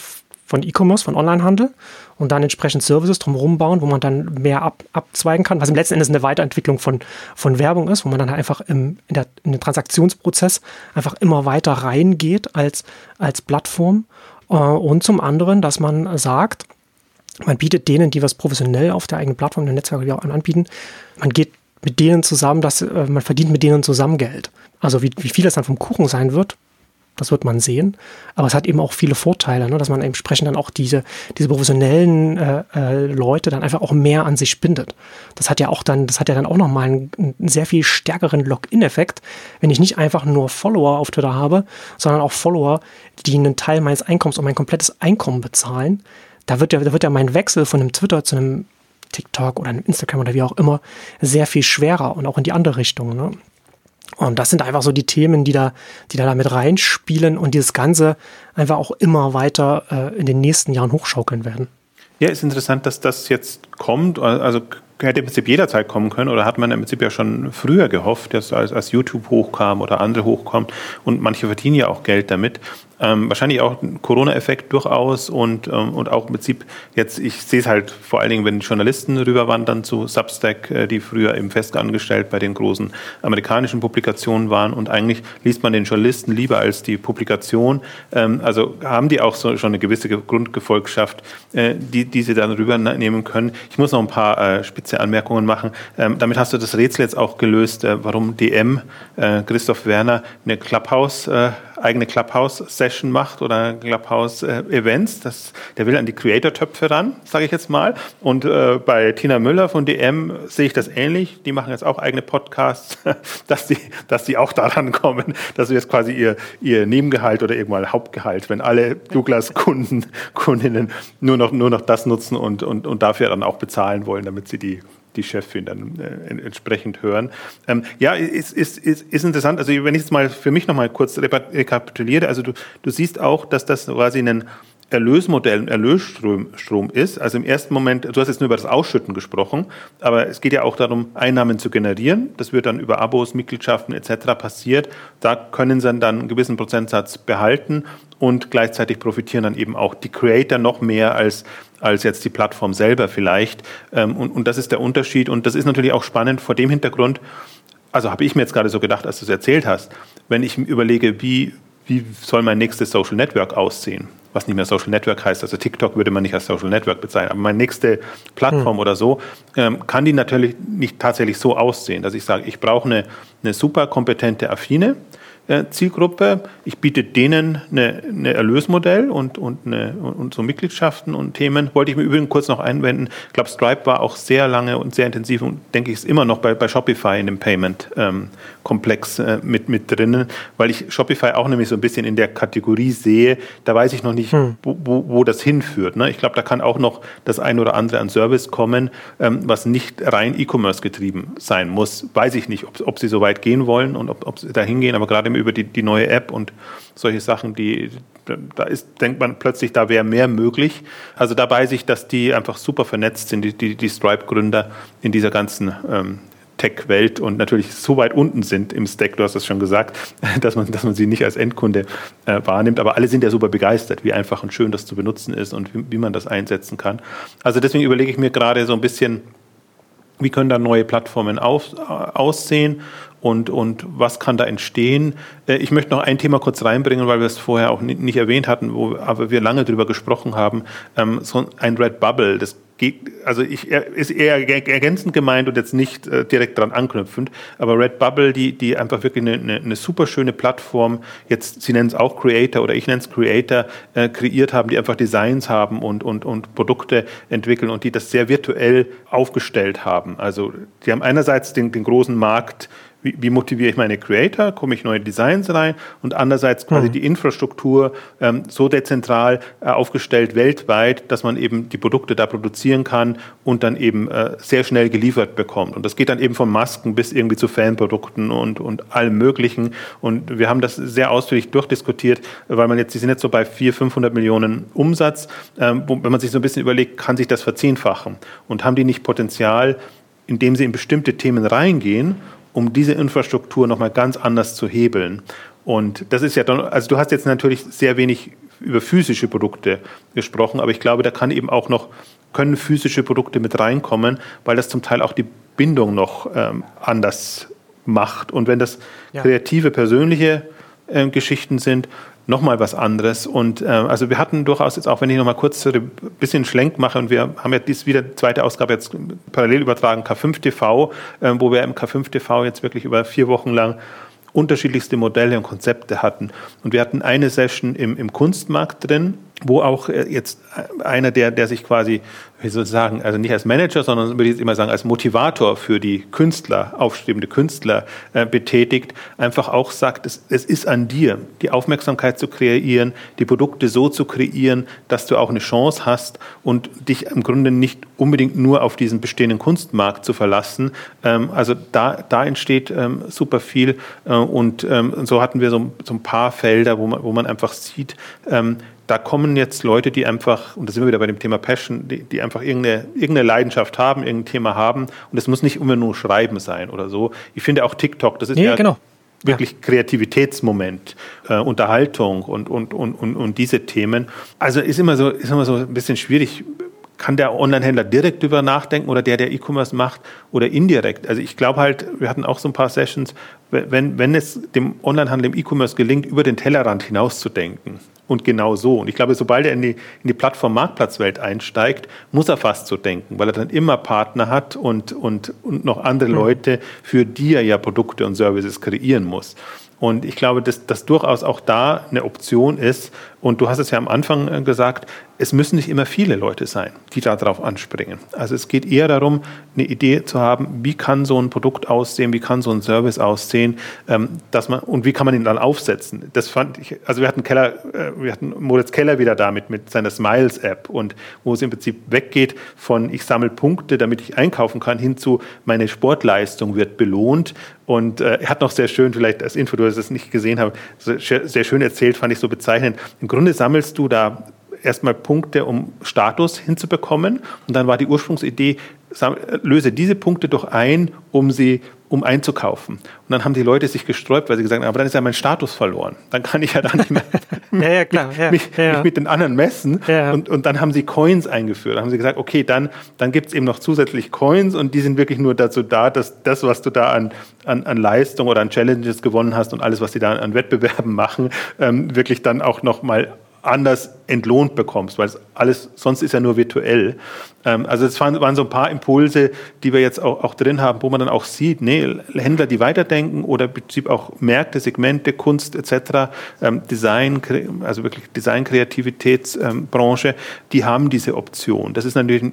von E-Commerce, von Onlinehandel und dann entsprechend Services drumherum bauen, wo man dann mehr ab, abzweigen kann, was im letzten Endes eine Weiterentwicklung von, von Werbung ist, wo man dann einfach im, in, der, in den Transaktionsprozess einfach immer weiter reingeht als, als Plattform. Äh, und zum anderen, dass man sagt, man bietet denen, die was professionell auf der eigenen Plattform, der Netzwerke auch anbieten, man geht mit denen zusammen, dass äh, man verdient mit denen zusammen Geld. Also wie, wie viel das dann vom Kuchen sein wird, das wird man sehen. Aber es hat eben auch viele Vorteile, ne, dass man entsprechend dann auch diese, diese professionellen äh, äh, Leute dann einfach auch mehr an sich bindet. Das hat ja auch dann, das hat ja dann auch nochmal einen, einen sehr viel stärkeren Login-Effekt, wenn ich nicht einfach nur Follower auf Twitter habe, sondern auch Follower, die einen Teil meines Einkommens und mein komplettes Einkommen bezahlen. Da wird ja, da wird ja mein Wechsel von einem Twitter zu einem TikTok oder einem Instagram oder wie auch immer sehr viel schwerer und auch in die andere Richtung. Ne? Und das sind einfach so die Themen, die da, die da mit reinspielen und dieses Ganze einfach auch immer weiter äh, in den nächsten Jahren hochschaukeln werden. Ja, ist interessant, dass das jetzt kommt. Also hätte im Prinzip jederzeit kommen können oder hat man im Prinzip ja schon früher gehofft, dass als, als YouTube hochkam oder andere hochkommen und manche verdienen ja auch Geld damit. Ähm, wahrscheinlich auch Corona-Effekt durchaus und, ähm, und auch im Prinzip jetzt, ich sehe es halt vor allen Dingen, wenn Journalisten rüberwandern zu Substack, äh, die früher eben fest angestellt bei den großen amerikanischen Publikationen waren und eigentlich liest man den Journalisten lieber als die Publikation. Ähm, also haben die auch so, schon eine gewisse Grundgefolgschaft, äh, die, die sie dann rübernehmen können. Ich muss noch ein paar äh, spitze Anmerkungen machen. Ähm, damit hast du das Rätsel jetzt auch gelöst, äh, warum DM, äh, Christoph Werner, eine Clubhouse äh, eigene Clubhouse-Session macht oder Clubhouse-Events. Das, der will an die Creator-Töpfe ran, sage ich jetzt mal. Und äh, bei Tina Müller von DM sehe ich das ähnlich. Die machen jetzt auch eigene Podcasts, (laughs) dass die, dass die auch daran kommen, dass sie jetzt quasi ihr, ihr Nebengehalt oder irgendwann Hauptgehalt, wenn alle Douglas-Kunden, Kundinnen nur noch, nur noch das nutzen und, und, und dafür dann auch bezahlen wollen, damit sie die die Chefin dann äh, entsprechend hören. Ähm, ja, ist, ist, ist, ist interessant. Also wenn ich jetzt mal für mich nochmal kurz rekapituliere, also du, du siehst auch, dass das quasi ein Erlösmodell, ein Erlösstrom Strom ist. Also im ersten Moment, du hast jetzt nur über das Ausschütten gesprochen, aber es geht ja auch darum, Einnahmen zu generieren. Das wird dann über Abos, Mitgliedschaften etc. passiert. Da können sie dann einen gewissen Prozentsatz behalten und gleichzeitig profitieren dann eben auch die Creator noch mehr als als jetzt die Plattform selber vielleicht. Ähm, und, und das ist der Unterschied. Und das ist natürlich auch spannend vor dem Hintergrund, also habe ich mir jetzt gerade so gedacht, als du es erzählt hast, wenn ich mir überlege, wie, wie soll mein nächstes Social Network aussehen? Was nicht mehr Social Network heißt, also TikTok würde man nicht als Social Network bezeichnen, aber meine nächste Plattform hm. oder so, ähm, kann die natürlich nicht tatsächlich so aussehen, dass ich sage, ich brauche eine, eine super kompetente Affine, Zielgruppe. Ich biete denen eine, eine Erlösmodell und, und, eine, und so Mitgliedschaften und Themen. Wollte ich mir übrigens kurz noch einwenden. Ich glaube, Stripe war auch sehr lange und sehr intensiv und denke ich, ist immer noch bei, bei Shopify in dem Payment-Komplex ähm, äh, mit, mit drinnen, weil ich Shopify auch nämlich so ein bisschen in der Kategorie sehe. Da weiß ich noch nicht, hm. wo, wo, wo, das hinführt. Ne? Ich glaube, da kann auch noch das ein oder andere an Service kommen, ähm, was nicht rein E-Commerce getrieben sein muss. Weiß ich nicht, ob, ob sie so weit gehen wollen und ob, ob sie da hingehen, aber gerade über die, die neue App und solche Sachen, die, da ist, denkt man plötzlich, da wäre mehr möglich. Also da weiß ich, dass die einfach super vernetzt sind, die, die, die Stripe-Gründer in dieser ganzen ähm, Tech-Welt und natürlich so weit unten sind im Stack, du hast es schon gesagt, (laughs) dass man, dass man sie nicht als Endkunde äh, wahrnimmt. Aber alle sind ja super begeistert, wie einfach und schön das zu benutzen ist und wie, wie man das einsetzen kann. Also deswegen überlege ich mir gerade so ein bisschen, wie können da neue Plattformen auf, äh, aussehen und, und was kann da entstehen. Äh, ich möchte noch ein Thema kurz reinbringen, weil wir es vorher auch nicht, erwähnt hatten, wo aber wir lange darüber gesprochen haben. Ähm, so ein Red Bubble, das also ich, ist eher ergänzend gemeint und jetzt nicht äh, direkt daran anknüpfend, aber Redbubble, die, die einfach wirklich eine, eine, eine super schöne Plattform, jetzt, Sie nennen es auch Creator oder ich nenne es Creator, äh, kreiert haben, die einfach Designs haben und, und, und Produkte entwickeln und die das sehr virtuell aufgestellt haben. Also die haben einerseits den, den großen Markt wie, wie, motiviere ich meine Creator, komme ich neue Designs rein und andererseits quasi mhm. die Infrastruktur ähm, so dezentral äh, aufgestellt weltweit, dass man eben die Produkte da produzieren kann und dann eben äh, sehr schnell geliefert bekommt. Und das geht dann eben von Masken bis irgendwie zu Fanprodukten und, und allem Möglichen. Und wir haben das sehr ausführlich durchdiskutiert, weil man jetzt, die sind jetzt so bei 400, 500 Millionen Umsatz. Ähm, wo, wenn man sich so ein bisschen überlegt, kann sich das verzehnfachen? Und haben die nicht Potenzial, indem sie in bestimmte Themen reingehen um diese Infrastruktur nochmal ganz anders zu hebeln. Und das ist ja dann, also du hast jetzt natürlich sehr wenig über physische Produkte gesprochen, aber ich glaube, da kann eben auch noch, können physische Produkte mit reinkommen, weil das zum Teil auch die Bindung noch ähm, anders macht. Und wenn das ja. kreative, persönliche äh, Geschichten sind, nochmal was anderes. Und äh, also wir hatten durchaus jetzt auch, wenn ich nochmal kurz ein bisschen Schlenk mache, und wir haben ja dies wieder zweite Ausgabe jetzt parallel übertragen, K5 TV, äh, wo wir im K5 TV jetzt wirklich über vier Wochen lang unterschiedlichste Modelle und Konzepte hatten. Und wir hatten eine Session im, im Kunstmarkt drin, wo auch äh, jetzt einer, der, der sich quasi wie soll ich sagen, also nicht als Manager, sondern würde ich jetzt immer sagen, als Motivator für die Künstler, aufstrebende Künstler äh, betätigt, einfach auch sagt, es, es ist an dir, die Aufmerksamkeit zu kreieren, die Produkte so zu kreieren, dass du auch eine Chance hast und dich im Grunde nicht unbedingt nur auf diesen bestehenden Kunstmarkt zu verlassen. Ähm, also da, da entsteht ähm, super viel äh, und ähm, so hatten wir so, so, ein paar Felder, wo man, wo man einfach sieht, ähm, da kommen jetzt Leute, die einfach, und da sind wir wieder bei dem Thema Passion, die, die einfach irgendeine, irgendeine Leidenschaft haben, irgendein Thema haben. Und es muss nicht immer nur Schreiben sein oder so. Ich finde auch TikTok, das ist nee, ja genau. wirklich ja. Kreativitätsmoment, äh, Unterhaltung und, und, und, und, und diese Themen. Also ist immer so, ist immer so ein bisschen schwierig kann der Online-Händler direkt über nachdenken oder der, der E-Commerce macht oder indirekt? Also ich glaube halt, wir hatten auch so ein paar Sessions, wenn, wenn es dem Onlinehandel im E-Commerce gelingt, über den Tellerrand hinauszudenken und genau so. Und ich glaube, sobald er in die, in die Plattform-Marktplatzwelt einsteigt, muss er fast so denken, weil er dann immer Partner hat und, und, und noch andere hm. Leute, für die er ja Produkte und Services kreieren muss. Und ich glaube, dass das durchaus auch da eine Option ist. Und du hast es ja am Anfang äh, gesagt, es müssen nicht immer viele Leute sein, die darauf anspringen. Also es geht eher darum, eine Idee zu haben, wie kann so ein Produkt aussehen, wie kann so ein Service aussehen, ähm, dass man und wie kann man ihn dann aufsetzen. Das fand ich, also wir hatten Keller, äh, wir hatten Moritz Keller wieder damit mit seiner Smiles App und wo es im Prinzip weggeht von ich sammle Punkte, damit ich einkaufen kann, hin zu meine Sportleistung wird belohnt. Und äh, er hat noch sehr schön, vielleicht als Info, du hast es nicht gesehen sehr, sehr schön erzählt, fand ich so bezeichnend. Im Grunde sammelst du da erstmal Punkte, um Status hinzubekommen. Und dann war die Ursprungsidee, löse diese Punkte doch ein, um sie um einzukaufen. Und dann haben die Leute sich gesträubt, weil sie gesagt haben, aber dann ist ja mein Status verloren. Dann kann ich ja dann nicht mehr (laughs) ja, ja, klar, ja, mich, ja. mich, mit den anderen messen. Und, und dann haben sie Coins eingeführt. Dann haben sie gesagt, okay, dann, dann gibt es eben noch zusätzlich Coins und die sind wirklich nur dazu da, dass das, was du da an, an, an Leistung oder an Challenges gewonnen hast und alles, was sie da an Wettbewerben machen, ähm, wirklich dann auch noch mal anders entlohnt bekommst, weil alles sonst ist ja nur virtuell. Ähm, also es waren, waren, so ein paar Impulse, die wir jetzt auch, auch, drin haben, wo man dann auch sieht, nee, Händler, die weiterdenken oder im Prinzip auch Märkte, Segmente, Kunst etc., ähm, Design, also wirklich Design-Kreativitätsbranche, ähm, die haben diese Option. Das ist natürlich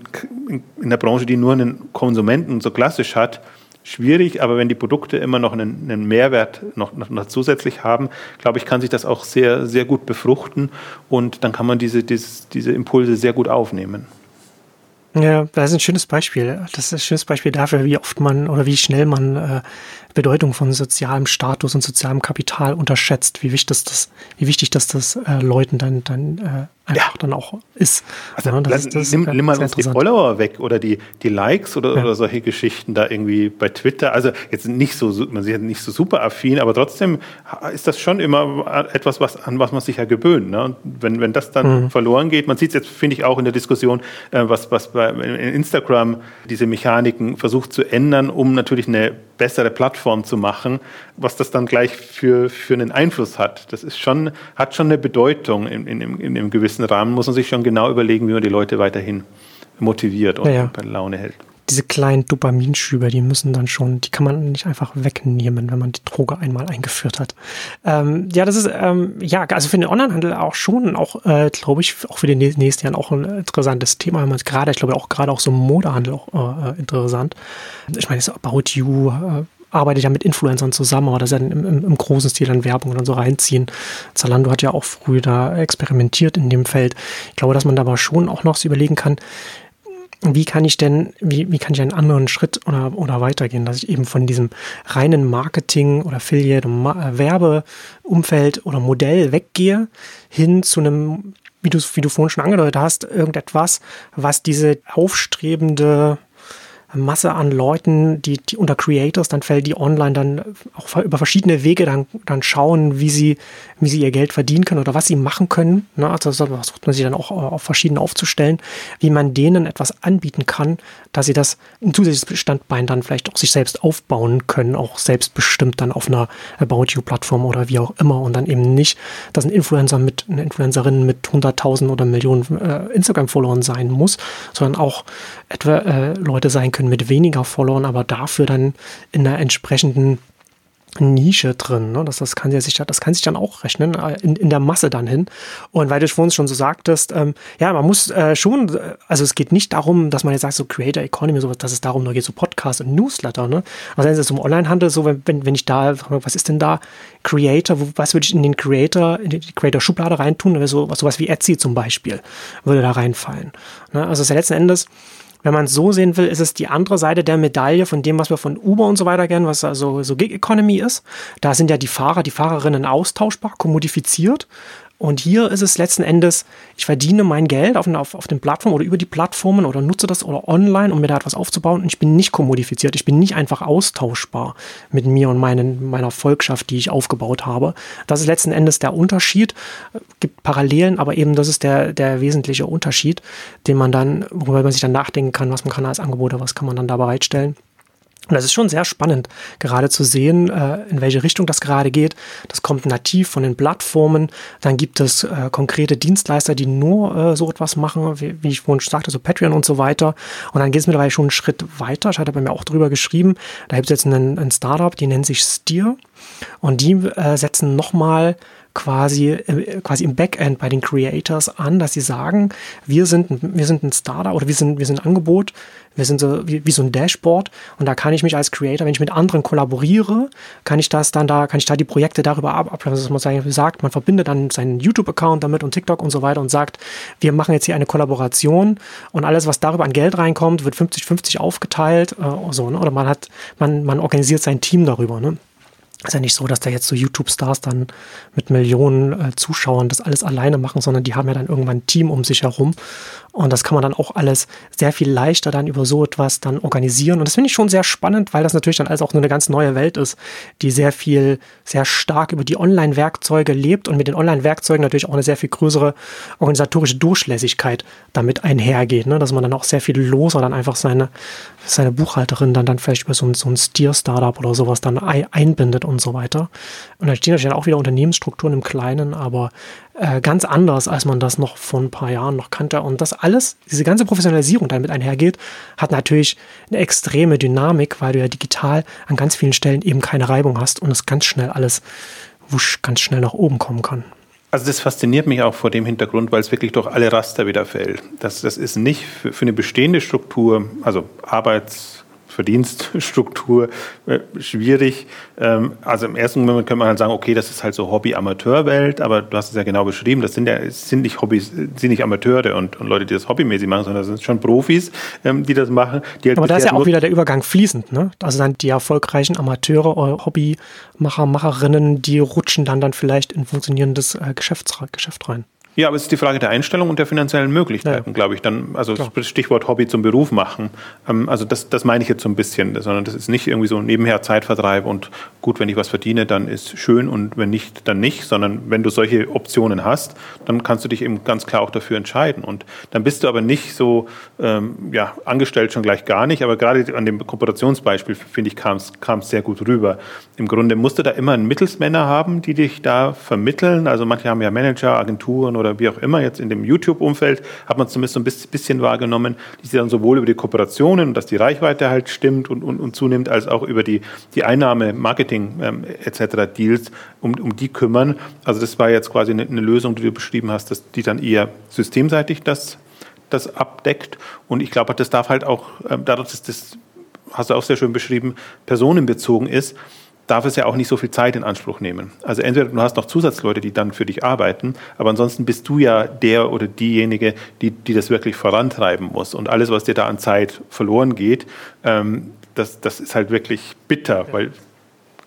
in der Branche, die nur einen Konsumenten so klassisch hat, schwierig, aber wenn die Produkte immer noch einen, einen Mehrwert noch, noch, noch, zusätzlich haben, glaube ich, kann sich das auch sehr, sehr gut befruchten und dann kann man diese, diese, diese Impulse sehr gut aufnehmen. Ja, das ist ein schönes Beispiel. Das ist ein schönes Beispiel dafür, wie oft man oder wie schnell man äh, Bedeutung von sozialem Status und sozialem Kapital unterschätzt, wie wichtig das, wie wichtig das, das äh, Leuten dann, dann äh, einfach ja. dann auch ist. Also ja, das, das nimm, nimm mal uns die Follower weg oder die, die Likes oder, ja. oder solche Geschichten da irgendwie bei Twitter. Also jetzt nicht so, man ist nicht so super affin, aber trotzdem ist das schon immer etwas, was, an was man sich ja gewöhnt. Ne? Und wenn, wenn das dann mhm. verloren geht, man sieht es jetzt, finde ich, auch in der Diskussion, äh, was, was bei Instagram diese Mechaniken versucht zu ändern, um natürlich eine bessere Plattform zu machen, was das dann gleich für, für einen Einfluss hat. Das ist schon, hat schon eine Bedeutung in, in, in einem gewissen Rahmen, muss man sich schon genau überlegen, wie man die Leute weiterhin motiviert und ja, ja. bei Laune hält. Diese kleinen Dopaminschübe, die müssen dann schon, die kann man nicht einfach wegnehmen, wenn man die Droge einmal eingeführt hat. Ähm, ja, das ist, ähm, ja, also für den Onlinehandel auch schon, auch, äh, glaube ich, auch für den nächsten Jahren auch ein interessantes Thema, gerade, ich glaube auch gerade auch so Modehandel auch äh, interessant. Ich meine, ist About You, äh, arbeitet ja mit Influencern zusammen, das ist ja im, im, im, großen Stil dann Werbung und dann so reinziehen. Zalando hat ja auch früh da experimentiert in dem Feld. Ich glaube, dass man da aber schon auch noch so überlegen kann, wie kann ich denn, wie, wie kann ich einen anderen Schritt oder, oder weitergehen, dass ich eben von diesem reinen Marketing oder Affiliate und äh, Werbeumfeld oder Modell weggehe, hin zu einem, wie du, wie du vorhin schon angedeutet hast, irgendetwas, was diese aufstrebende Masse an Leuten, die, die unter Creators dann fällt, die online dann auch über verschiedene Wege dann, dann schauen, wie sie, wie sie ihr Geld verdienen können oder was sie machen können. Ne? Also versucht man sich dann auch auf verschiedene aufzustellen, wie man denen etwas anbieten kann, dass sie das ein zusätzliches Standbein dann vielleicht auch sich selbst aufbauen können, auch selbstbestimmt dann auf einer About You-Plattform oder wie auch immer und dann eben nicht, dass ein Influencer mit, eine Influencerin mit 100.000 oder Millionen äh, Instagram-Followern sein muss, sondern auch etwa äh, Leute sein können mit weniger Followern, aber dafür dann in einer entsprechenden Nische drin. Ne? Das, das, kann sich, das kann sich dann auch rechnen, äh, in, in der Masse dann hin. Und weil du vorhin schon so sagtest, ähm, ja, man muss äh, schon, äh, also es geht nicht darum, dass man jetzt sagt, so Creator Economy, so, dass es darum nur geht, so Podcast und Newsletter. Ne? Also wenn es um Onlinehandel, so wenn, wenn ich da, was ist denn da Creator, wo, was würde ich in den Creator, in die Creator-Schublade reintun? So, sowas wie Etsy zum Beispiel würde da reinfallen. Ne? Also es ist ja letzten Endes, wenn man es so sehen will, ist es die andere Seite der Medaille von dem, was wir von Uber und so weiter kennen, was also so Gig Economy ist. Da sind ja die Fahrer, die Fahrerinnen austauschbar, kommodifiziert. Und hier ist es letzten Endes, ich verdiene mein Geld auf, auf, auf den Plattformen oder über die Plattformen oder nutze das oder online, um mir da etwas aufzubauen. Und ich bin nicht kommodifiziert. Ich bin nicht einfach austauschbar mit mir und meinen, meiner Volkschaft, die ich aufgebaut habe. Das ist letzten Endes der Unterschied. Gibt Parallelen, aber eben das ist der, der wesentliche Unterschied, den man dann, worüber man sich dann nachdenken kann, was man kann als Angebote, was kann man dann da bereitstellen. Und das ist schon sehr spannend, gerade zu sehen, äh, in welche Richtung das gerade geht. Das kommt nativ von den Plattformen. Dann gibt es äh, konkrete Dienstleister, die nur äh, so etwas machen, wie, wie ich vorhin sagte, so Patreon und so weiter. Und dann geht es mittlerweile schon einen Schritt weiter. Ich hatte bei mir auch drüber geschrieben. Da gibt es jetzt einen, einen Startup, die nennt sich Steer. Und die äh, setzen nochmal quasi, äh, quasi im Backend bei den Creators an, dass sie sagen, wir sind, wir sind ein Startup oder wir sind, wir sind ein Angebot, wir sind so wie, wie so ein Dashboard und da kann ich mich als Creator, wenn ich mit anderen kollaboriere, kann ich das dann da, kann ich da die Projekte darüber ablaufen, dass man sagt, man verbindet dann seinen YouTube-Account damit und TikTok und so weiter und sagt, wir machen jetzt hier eine Kollaboration und alles, was darüber an Geld reinkommt, wird 50-50 aufgeteilt, äh, so, ne? oder man hat, man, man organisiert sein Team darüber, ne? Ist ja nicht so, dass da jetzt so YouTube-Stars dann mit Millionen äh, Zuschauern das alles alleine machen, sondern die haben ja dann irgendwann ein Team um sich herum. Und das kann man dann auch alles sehr viel leichter dann über so etwas dann organisieren. Und das finde ich schon sehr spannend, weil das natürlich dann alles auch nur eine ganz neue Welt ist, die sehr viel, sehr stark über die Online-Werkzeuge lebt und mit den Online-Werkzeugen natürlich auch eine sehr viel größere organisatorische Durchlässigkeit damit einhergeht. Ne? Dass man dann auch sehr viel loser dann einfach seine, seine Buchhalterin dann, dann vielleicht über so ein, so ein Steer-Startup oder sowas dann einbindet und so weiter. Und da stehen natürlich auch wieder Unternehmensstrukturen im Kleinen, aber äh, ganz anders, als man das noch vor ein paar Jahren noch kannte. Und das alles, diese ganze Professionalisierung, damit einhergeht, hat natürlich eine extreme Dynamik, weil du ja digital an ganz vielen Stellen eben keine Reibung hast und es ganz schnell alles wusch, ganz schnell nach oben kommen kann. Also das fasziniert mich auch vor dem Hintergrund, weil es wirklich durch alle Raster wieder fällt. Das, das ist nicht für, für eine bestehende Struktur, also Arbeits- Verdienststruktur äh, schwierig. Ähm, also im ersten Moment könnte man halt sagen, okay, das ist halt so Hobby-Amateur-Welt, aber du hast es ja genau beschrieben, das sind ja sind nicht Hobbys, sind nicht Amateure und, und Leute, die das hobbymäßig machen, sondern das sind schon Profis, ähm, die das machen. Die halt aber da ist ja auch wieder der Übergang fließend, ne? Also dann die erfolgreichen Amateure, Hobbymacher, Macherinnen, die rutschen dann dann vielleicht in funktionierendes äh, Geschäft rein. Ja, aber es ist die Frage der Einstellung und der finanziellen Möglichkeiten, ja. glaube ich. Dann, also Klar. das Stichwort Hobby zum Beruf machen. Ähm, also das, das meine ich jetzt so ein bisschen, sondern das ist nicht irgendwie so nebenher Zeitvertreib und gut, wenn ich was verdiene, dann ist schön und wenn nicht, dann nicht, sondern wenn du solche Optionen hast, dann kannst du dich eben ganz klar auch dafür entscheiden. Und dann bist du aber nicht so, ähm, ja, angestellt schon gleich gar nicht, aber gerade an dem Kooperationsbeispiel, finde ich, kam es sehr gut rüber. Im Grunde musst du da immer einen Mittelsmänner haben, die dich da vermitteln. Also manche haben ja Manager, Agenturen oder oder wie auch immer, jetzt in dem YouTube-Umfeld, hat man zumindest so ein bisschen wahrgenommen, die sich dann sowohl über die Kooperationen dass die Reichweite halt stimmt und, und, und zunimmt, als auch über die, die Einnahme, Marketing ähm, etc. Deals, um, um die kümmern. Also das war jetzt quasi eine, eine Lösung, die du beschrieben hast, dass die dann eher systemseitig das, das abdeckt. Und ich glaube, das darf halt auch, ähm, dadurch, dass das, hast du auch sehr schön beschrieben, personenbezogen ist, darf es ja auch nicht so viel Zeit in Anspruch nehmen. Also entweder du hast noch Zusatzleute, die dann für dich arbeiten, aber ansonsten bist du ja der oder diejenige, die, die das wirklich vorantreiben muss. Und alles, was dir da an Zeit verloren geht, ähm, das, das ist halt wirklich bitter, weil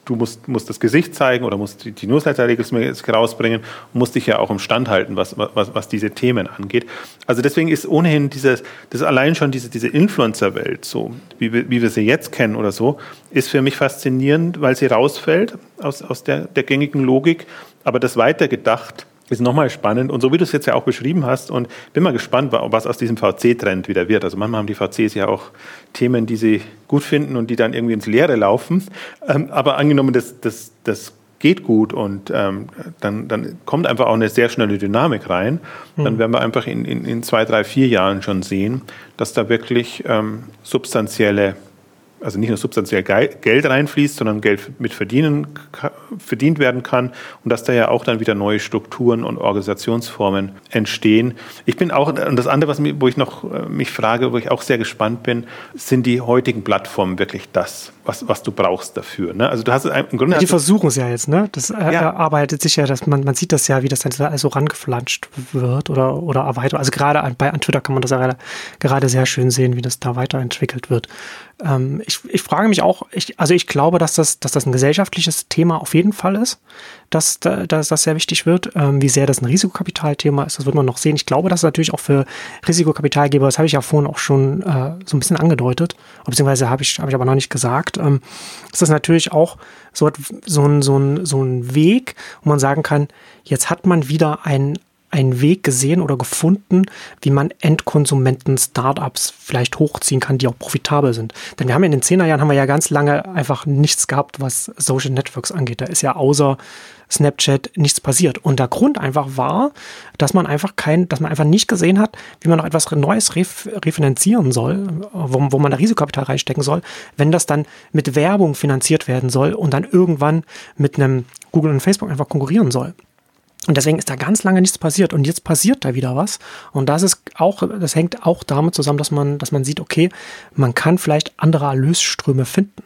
du musst, musst das Gesicht zeigen oder musst die, die Newsletter regelmäßig rausbringen musst dich ja auch im Stand halten, was, was, was diese Themen angeht. Also deswegen ist ohnehin dieses, das allein schon diese, diese Influencer-Welt, so wie wir, wie wir sie jetzt kennen oder so, ist für mich faszinierend, weil sie rausfällt aus, aus der, der gängigen Logik, aber das weitergedacht ist nochmal spannend. Und so wie du es jetzt ja auch beschrieben hast, und bin mal gespannt, was aus diesem VC-Trend wieder wird. Also manchmal haben die VCs ja auch Themen, die sie gut finden und die dann irgendwie ins Leere laufen. Ähm, aber angenommen, das, das, das geht gut und ähm, dann, dann kommt einfach auch eine sehr schnelle Dynamik rein. Dann hm. werden wir einfach in, in, in zwei, drei, vier Jahren schon sehen, dass da wirklich ähm, substanzielle also nicht nur substanziell Geld reinfließt, sondern Geld mit verdienen, verdient werden kann und dass da ja auch dann wieder neue Strukturen und Organisationsformen entstehen. Ich bin auch, und das andere, was mich, wo ich noch äh, mich frage, wo ich auch sehr gespannt bin, sind die heutigen Plattformen wirklich das, was, was du brauchst dafür? Ne? Also du hast im Grunde. Die versuchen es ja jetzt, ne? Das äh, ja. arbeitet sich ja, dass man, man sieht das ja, wie das dann also rangeflanscht wird oder, oder erweitert. Also gerade bei an Twitter kann man das ja gerade sehr schön sehen, wie das da weiterentwickelt wird. Ähm, ich, ich frage mich auch, ich, also ich glaube, dass das, dass das ein gesellschaftliches Thema auf jeden Fall ist, dass, dass das sehr wichtig wird. Ähm, wie sehr das ein Risikokapitalthema ist, das wird man noch sehen. Ich glaube, dass natürlich auch für Risikokapitalgeber, das habe ich ja vorhin auch schon äh, so ein bisschen angedeutet, beziehungsweise habe ich, habe ich aber noch nicht gesagt, ähm, ist das natürlich auch so, so, ein, so, ein, so ein Weg, wo man sagen kann, jetzt hat man wieder ein, einen Weg gesehen oder gefunden, wie man Endkonsumenten Startups vielleicht hochziehen kann, die auch profitabel sind. Denn wir haben in den 10er Jahren haben wir ja ganz lange einfach nichts gehabt, was Social Networks angeht. Da ist ja außer Snapchat nichts passiert. Und der Grund einfach war, dass man einfach kein, dass man einfach nicht gesehen hat, wie man noch etwas Neues ref, refinanzieren soll, wo, wo man da Risikokapital reinstecken soll, wenn das dann mit Werbung finanziert werden soll und dann irgendwann mit einem Google und Facebook einfach konkurrieren soll. Und deswegen ist da ganz lange nichts passiert. Und jetzt passiert da wieder was. Und das ist auch, das hängt auch damit zusammen, dass man, dass man sieht, okay, man kann vielleicht andere Erlösströme finden.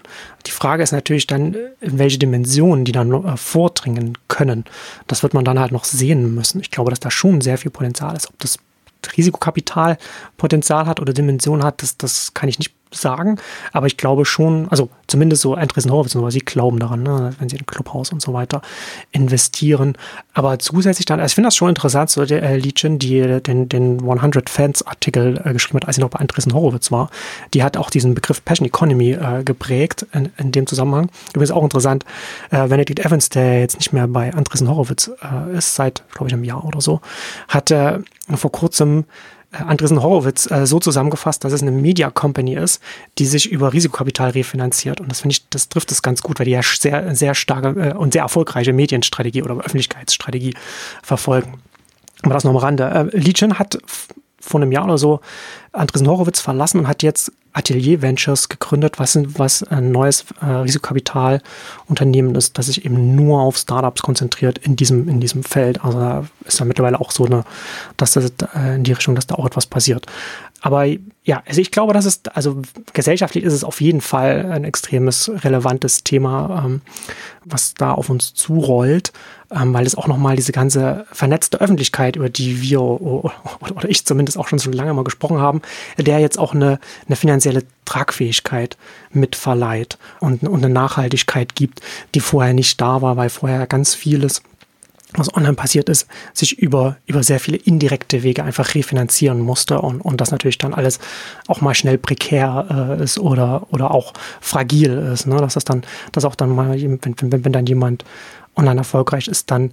Die Frage ist natürlich dann, in welche Dimensionen die dann vordringen können. Das wird man dann halt noch sehen müssen. Ich glaube, dass da schon sehr viel Potenzial ist. Ob das Risikokapitalpotenzial hat oder Dimension hat, das, das kann ich nicht sagen. Aber ich glaube schon, also zumindest so Andresen Horowitz, sie glauben daran, ne, wenn sie in Clubhaus und so weiter investieren. Aber zusätzlich dann, also ich finde das schon interessant, so der äh, Liedchen, die den, den 100 Fans Artikel äh, geschrieben hat, als sie noch bei Andresen Horowitz war, die hat auch diesen Begriff Passion Economy äh, geprägt in, in dem Zusammenhang. Übrigens auch interessant, äh, Benedict Evans, der jetzt nicht mehr bei Andresen Horowitz äh, ist, seit, glaube ich, einem Jahr oder so, hat vor kurzem äh, Andresen Horowitz äh, so zusammengefasst, dass es eine Media Company ist, die sich über Risikokapital refinanziert. Und das finde ich, das trifft es ganz gut, weil die ja sehr, sehr starke äh, und sehr erfolgreiche Medienstrategie oder Öffentlichkeitsstrategie verfolgen. Aber das noch am Rande. Äh, Legion hat vor einem Jahr oder so Andresen Horowitz verlassen und hat jetzt Atelier Ventures gegründet, was, was ein neues äh, Risikokapitalunternehmen ist, das sich eben nur auf Startups konzentriert in diesem, in diesem Feld. Also ist da mittlerweile auch so eine, dass das äh, in die Richtung, dass da auch etwas passiert. Aber ja, also ich glaube, das ist, also gesellschaftlich ist es auf jeden Fall ein extremes, relevantes Thema, ähm, was da auf uns zurollt, ähm, weil es auch nochmal diese ganze vernetzte Öffentlichkeit, über die wir oder ich zumindest auch schon so lange mal gesprochen haben, der jetzt auch eine, eine finanzielle Tragfähigkeit mit verleiht und, und eine Nachhaltigkeit gibt, die vorher nicht da war, weil vorher ganz vieles was online passiert ist, sich über, über sehr viele indirekte Wege einfach refinanzieren musste und, und das natürlich dann alles auch mal schnell prekär äh, ist oder, oder auch fragil ist. Ne? Dass das dann, dass auch dann mal, wenn, wenn, wenn dann jemand online erfolgreich ist, dann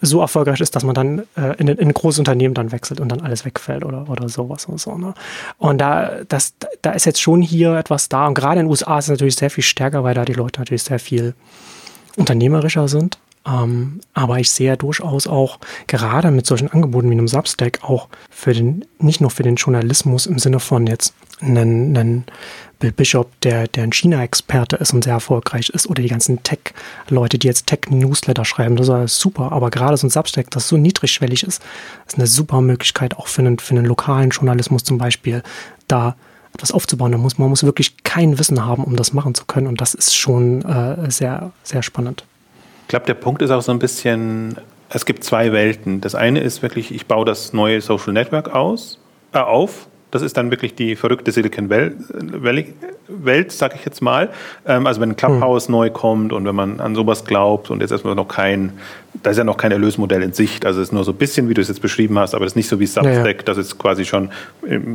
so erfolgreich ist, dass man dann äh, in, in ein großes Unternehmen dann wechselt und dann alles wegfällt oder, oder sowas und so. Ne? Und da, das, da ist jetzt schon hier etwas da. Und gerade in den USA ist es natürlich sehr viel stärker, weil da die Leute natürlich sehr viel unternehmerischer sind ähm, aber ich sehe durchaus auch gerade mit solchen Angeboten wie einem Substack auch für den, nicht nur für den Journalismus im Sinne von jetzt einen, einen Bill Bishop, der, der ein China-Experte ist und sehr erfolgreich ist, oder die ganzen Tech-Leute, die jetzt Tech-Newsletter schreiben, das ist super. Aber gerade so ein Substack, das so niedrigschwellig ist, ist eine super Möglichkeit auch für einen, für einen lokalen Journalismus zum Beispiel, da etwas aufzubauen. Da muss, man muss wirklich kein Wissen haben, um das machen zu können. Und das ist schon äh, sehr, sehr spannend. Ich glaube, der Punkt ist auch so ein bisschen, es gibt zwei Welten. Das eine ist wirklich, ich baue das neue Social Network aus, äh, auf das ist dann wirklich die verrückte Silicon Valley Welt, sag ich jetzt mal. Ähm, also wenn ein Clubhouse hm. neu kommt und wenn man an sowas glaubt und jetzt erstmal noch kein, da ist ja noch kein Erlösmodell in Sicht. Also es ist nur so ein bisschen, wie du es jetzt beschrieben hast, aber es ist nicht so wie Substack, ja, ja. dass es quasi schon,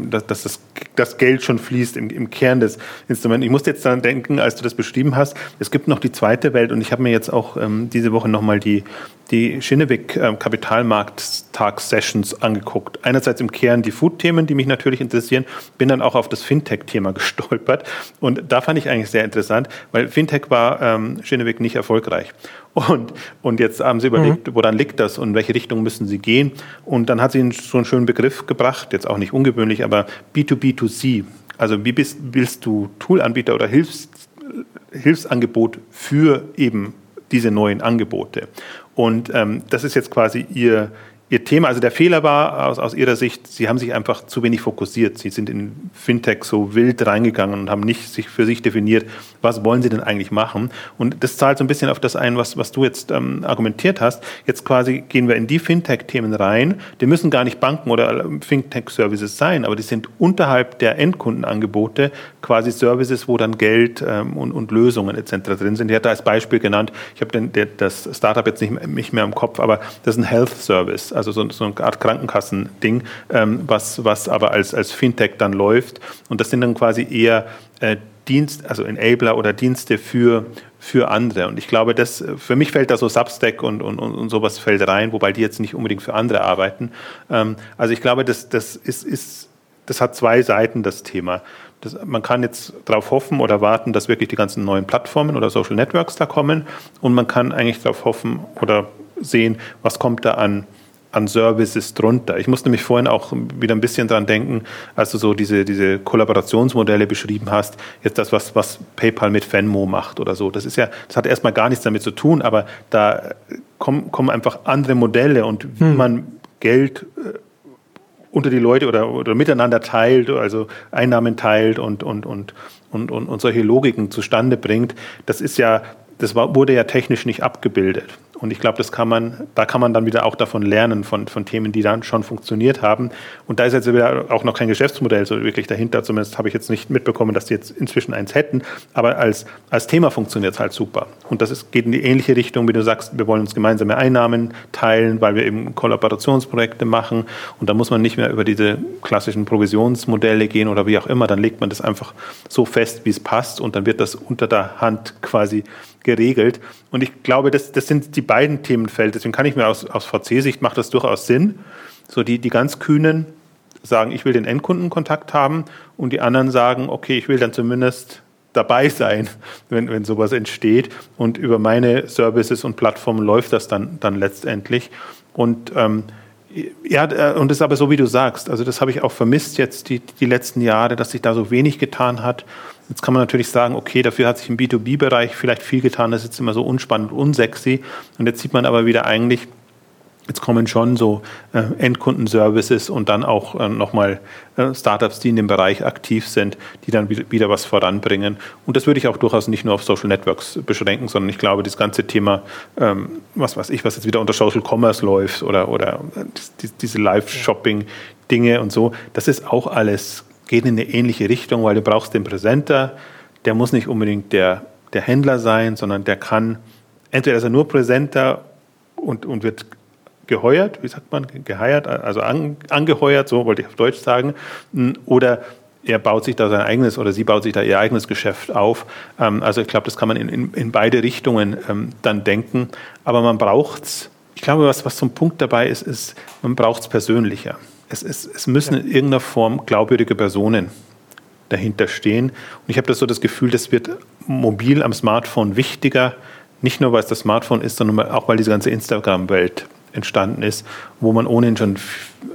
dass, dass das, das Geld schon fließt im, im Kern des Instruments. Ich musste jetzt daran denken, als du das beschrieben hast, es gibt noch die zweite Welt und ich habe mir jetzt auch ähm, diese Woche nochmal die die Schinneweg ähm, angeguckt. Einerseits im Kern die Food-Themen, die mich natürlich interessieren, bin dann auch auf das Fintech-Thema (laughs) gestolpert. Und da fand ich eigentlich sehr interessant, weil Fintech war ähm, Schinneweg nicht erfolgreich. Und, und jetzt haben sie überlegt, mhm. woran liegt das und in welche Richtung müssen sie gehen. Und dann hat sie so einen schönen Begriff gebracht, jetzt auch nicht ungewöhnlich, aber B2B2C. Also wie bist, willst du Toolanbieter oder Hilfs, Hilfsangebot für eben diese neuen Angebote. Und ähm, das ist jetzt quasi ihr, Ihr Thema, also der Fehler war aus, aus Ihrer Sicht, Sie haben sich einfach zu wenig fokussiert. Sie sind in Fintech so wild reingegangen und haben nicht sich für sich definiert, was wollen Sie denn eigentlich machen. Und das zahlt so ein bisschen auf das ein, was, was du jetzt ähm, argumentiert hast. Jetzt quasi gehen wir in die Fintech-Themen rein. Die müssen gar nicht Banken oder ähm, Fintech-Services sein, aber die sind unterhalb der Endkundenangebote quasi Services, wo dann Geld ähm, und, und Lösungen etc. drin sind. Ich hatte als Beispiel genannt, ich habe das Startup jetzt nicht, mehr im Kopf, aber das ist ein Health Service also so, so eine Art Krankenkassending, ähm, was, was aber als, als Fintech dann läuft. Und das sind dann quasi eher äh, Dienst, also Enabler oder Dienste für, für andere. Und ich glaube, das, für mich fällt da so Substack und, und, und sowas fällt rein, wobei die jetzt nicht unbedingt für andere arbeiten. Ähm, also ich glaube, das, das, ist, ist, das hat zwei Seiten, das Thema. Das, man kann jetzt darauf hoffen oder warten, dass wirklich die ganzen neuen Plattformen oder Social Networks da kommen. Und man kann eigentlich darauf hoffen oder sehen, was kommt da an an Services drunter. Ich musste mich vorhin auch wieder ein bisschen dran denken, als du so diese, diese Kollaborationsmodelle beschrieben hast, jetzt das, was, was PayPal mit Venmo macht oder so. Das ist ja, das hat erstmal gar nichts damit zu tun, aber da kommen, kommen einfach andere Modelle und wie hm. man Geld äh, unter die Leute oder, oder miteinander teilt, also Einnahmen teilt und, und, und, und, und, und solche Logiken zustande bringt, das ist ja, das war, wurde ja technisch nicht abgebildet. Und ich glaube, das kann man, da kann man dann wieder auch davon lernen, von, von Themen, die dann schon funktioniert haben. Und da ist jetzt wieder auch noch kein Geschäftsmodell so wirklich dahinter. Zumindest habe ich jetzt nicht mitbekommen, dass die jetzt inzwischen eins hätten. Aber als, als Thema funktioniert es halt super. Und das ist, geht in die ähnliche Richtung, wie du sagst, wir wollen uns gemeinsame Einnahmen teilen, weil wir eben Kollaborationsprojekte machen. Und da muss man nicht mehr über diese klassischen Provisionsmodelle gehen oder wie auch immer. Dann legt man das einfach so fest, wie es passt. Und dann wird das unter der Hand quasi geregelt. Und ich glaube, das, das sind die beiden Themenfelder. Deswegen kann ich mir aus, aus VC-Sicht macht das durchaus Sinn. So die, die ganz kühnen sagen, ich will den Endkundenkontakt haben und die anderen sagen, okay, ich will dann zumindest dabei sein, (laughs) wenn, wenn sowas entsteht. Und über meine Services und Plattformen läuft das dann, dann letztendlich. Und ähm, ja, äh, und das ist aber so, wie du sagst. Also das habe ich auch vermisst jetzt die, die letzten Jahre, dass sich da so wenig getan hat. Jetzt kann man natürlich sagen, okay, dafür hat sich im B2B-Bereich vielleicht viel getan. Das ist jetzt immer so unspannend, unsexy. Und jetzt sieht man aber wieder eigentlich, Jetzt kommen schon so äh, Endkundenservices und dann auch äh, nochmal äh, Startups, die in dem Bereich aktiv sind, die dann wieder, wieder, was voranbringen. Und das würde ich auch durchaus nicht nur auf Social Networks beschränken, sondern ich glaube, das ganze Thema, ähm, was weiß ich, was jetzt wieder unter Social Commerce läuft oder, oder äh, die, diese Live-Shopping-Dinge und so, das ist auch alles, geht in eine ähnliche Richtung, weil du brauchst den Präsenter, der muss nicht unbedingt der, der Händler sein, sondern der kann, entweder ist er nur Präsenter und, und wird geheuert, wie sagt man, geheiert, also an, angeheuert, so wollte ich auf Deutsch sagen, oder er baut sich da sein eigenes oder sie baut sich da ihr eigenes Geschäft auf. Ähm, also ich glaube, das kann man in, in, in beide Richtungen ähm, dann denken. Aber man braucht es, ich glaube, was, was zum Punkt dabei ist, ist, man braucht es persönlicher. Es, es, es müssen in irgendeiner Form glaubwürdige Personen dahinter stehen. Und ich habe das so das Gefühl, das wird mobil am Smartphone wichtiger, nicht nur weil es das Smartphone ist, sondern auch weil diese ganze Instagram-Welt entstanden ist, wo man ohnehin schon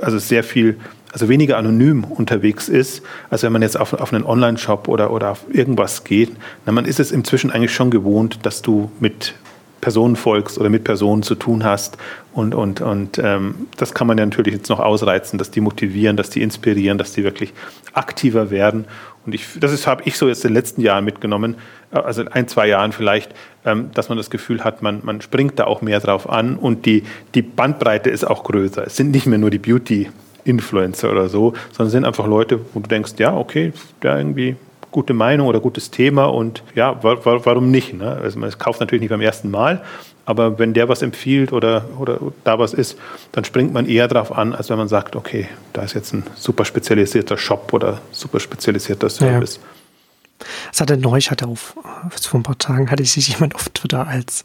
also sehr viel, also weniger anonym unterwegs ist, als wenn man jetzt auf, auf einen Online-Shop oder, oder auf irgendwas geht. Na, man ist es inzwischen eigentlich schon gewohnt, dass du mit Personen folgst oder mit Personen zu tun hast. Und, und, und ähm, das kann man ja natürlich jetzt noch ausreizen, dass die motivieren, dass die inspirieren, dass die wirklich aktiver werden. Und ich, das habe ich so jetzt in den letzten Jahren mitgenommen, äh, also ein, zwei Jahren vielleicht, ähm, dass man das Gefühl hat, man, man springt da auch mehr drauf an und die, die Bandbreite ist auch größer. Es sind nicht mehr nur die Beauty-Influencer oder so, sondern es sind einfach Leute, wo du denkst, ja, okay, der irgendwie gute Meinung oder gutes Thema und ja, warum nicht? Ne? Also man kauft natürlich nicht beim ersten Mal, aber wenn der was empfiehlt oder, oder da was ist, dann springt man eher darauf an, als wenn man sagt, okay, da ist jetzt ein super spezialisierter Shop oder super spezialisierter Service. Ja. Es hatte neulich, hatte auf, vor ein paar Tagen hatte sich jemand auf Twitter als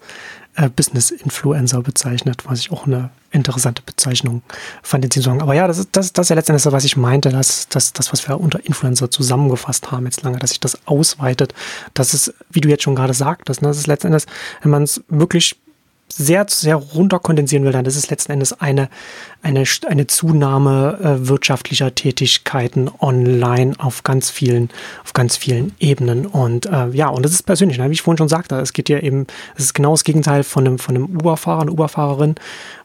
äh, Business Influencer bezeichnet, was ich auch eine interessante Bezeichnung fand in Zusammenhang. Aber ja, das ist, das, das ist ja letztendlich was ich meinte, dass das, das, was wir unter Influencer zusammengefasst haben jetzt lange, dass sich das ausweitet. Das ist, wie du jetzt schon gerade sagtest, ne, das ist letztendlich, wenn man es wirklich sehr, sehr runterkondensieren will, dann ist es letzten Endes eine, eine, eine Zunahme äh, wirtschaftlicher Tätigkeiten online auf ganz vielen, auf ganz vielen Ebenen. Und äh, ja, und das ist persönlich, ne? wie ich vorhin schon sagte, es geht ja eben, es ist genau das Gegenteil von einem, von einem Uber-Fahrer, einer Uber-Fahrerin,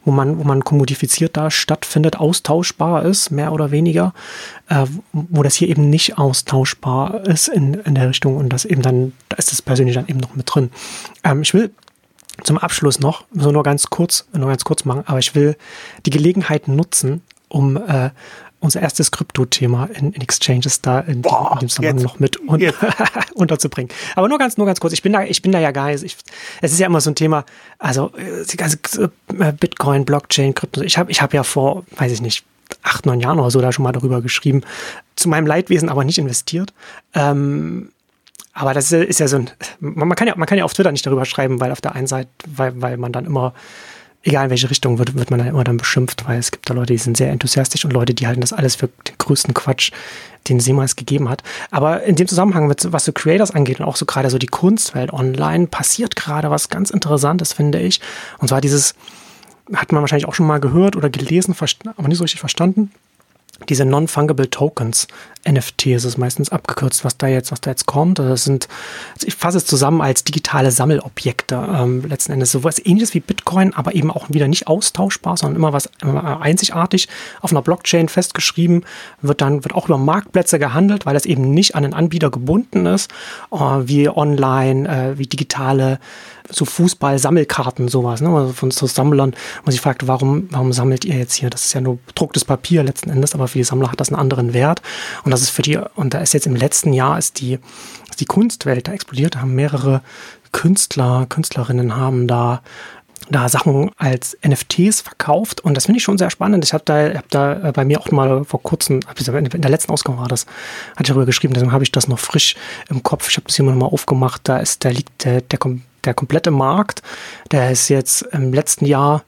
wo man, wo man kommodifiziert da stattfindet, austauschbar ist, mehr oder weniger, äh, wo das hier eben nicht austauschbar ist in, in der Richtung und das eben dann, da ist das persönlich dann eben noch mit drin. Ähm, ich will zum Abschluss noch, so nur ganz kurz, nur ganz kurz machen, aber ich will die Gelegenheit nutzen, um äh, unser erstes Krypto-Thema in, in, Exchanges da in, Boah, in dem Zusammenhang noch mit un (laughs) unterzubringen. Aber nur ganz, nur ganz kurz. Ich bin da, ich bin da ja geil. Ich, es ist ja immer so ein Thema. Also die ganze äh, Bitcoin, Blockchain, Krypto. Ich habe, ich habe ja vor, weiß ich nicht, acht, neun Jahren oder so da schon mal darüber geschrieben. Zu meinem Leidwesen aber nicht investiert. Ähm, aber das ist ja so ein, man kann ja, man kann ja auf Twitter nicht darüber schreiben, weil auf der einen Seite, weil, weil man dann immer, egal in welche Richtung, wird, wird man dann immer dann beschimpft, weil es gibt da Leute, die sind sehr enthusiastisch und Leute, die halten das alles für den größten Quatsch, den es jemals gegeben hat. Aber in dem Zusammenhang, mit, was so Creators angeht und auch so gerade so die Kunstwelt online, passiert gerade was ganz Interessantes, finde ich. Und zwar dieses, hat man wahrscheinlich auch schon mal gehört oder gelesen, aber nicht so richtig verstanden diese Non-Fungible Tokens, NFT ist es meistens abgekürzt, was da jetzt, was da jetzt kommt. Also das sind, also ich fasse es zusammen als digitale Sammelobjekte. Ähm, letzten Endes sowas ähnliches wie Bitcoin, aber eben auch wieder nicht austauschbar, sondern immer was immer einzigartig auf einer Blockchain festgeschrieben, wird dann, wird auch über Marktplätze gehandelt, weil es eben nicht an den Anbieter gebunden ist, äh, wie online, äh, wie digitale so Fußball-Sammelkarten, sowas, ne? Also von so Sammlern, wo man sich fragt, warum, warum sammelt ihr jetzt hier? Das ist ja nur bedrucktes Papier letzten Endes, aber für die Sammler hat das einen anderen Wert. Und das ist für die, und da ist jetzt im letzten Jahr ist die, ist die Kunstwelt da explodiert, da haben mehrere Künstler, Künstlerinnen haben da da Sachen als NFTs verkauft und das finde ich schon sehr spannend. Ich habe da, hab da äh, bei mir auch mal vor kurzem, in der letzten Ausgabe war das, hatte ich darüber geschrieben, deswegen habe ich das noch frisch im Kopf. Ich habe das hier mal aufgemacht. Da ist, da liegt der, der, der komplette Markt, der ist jetzt im letzten Jahr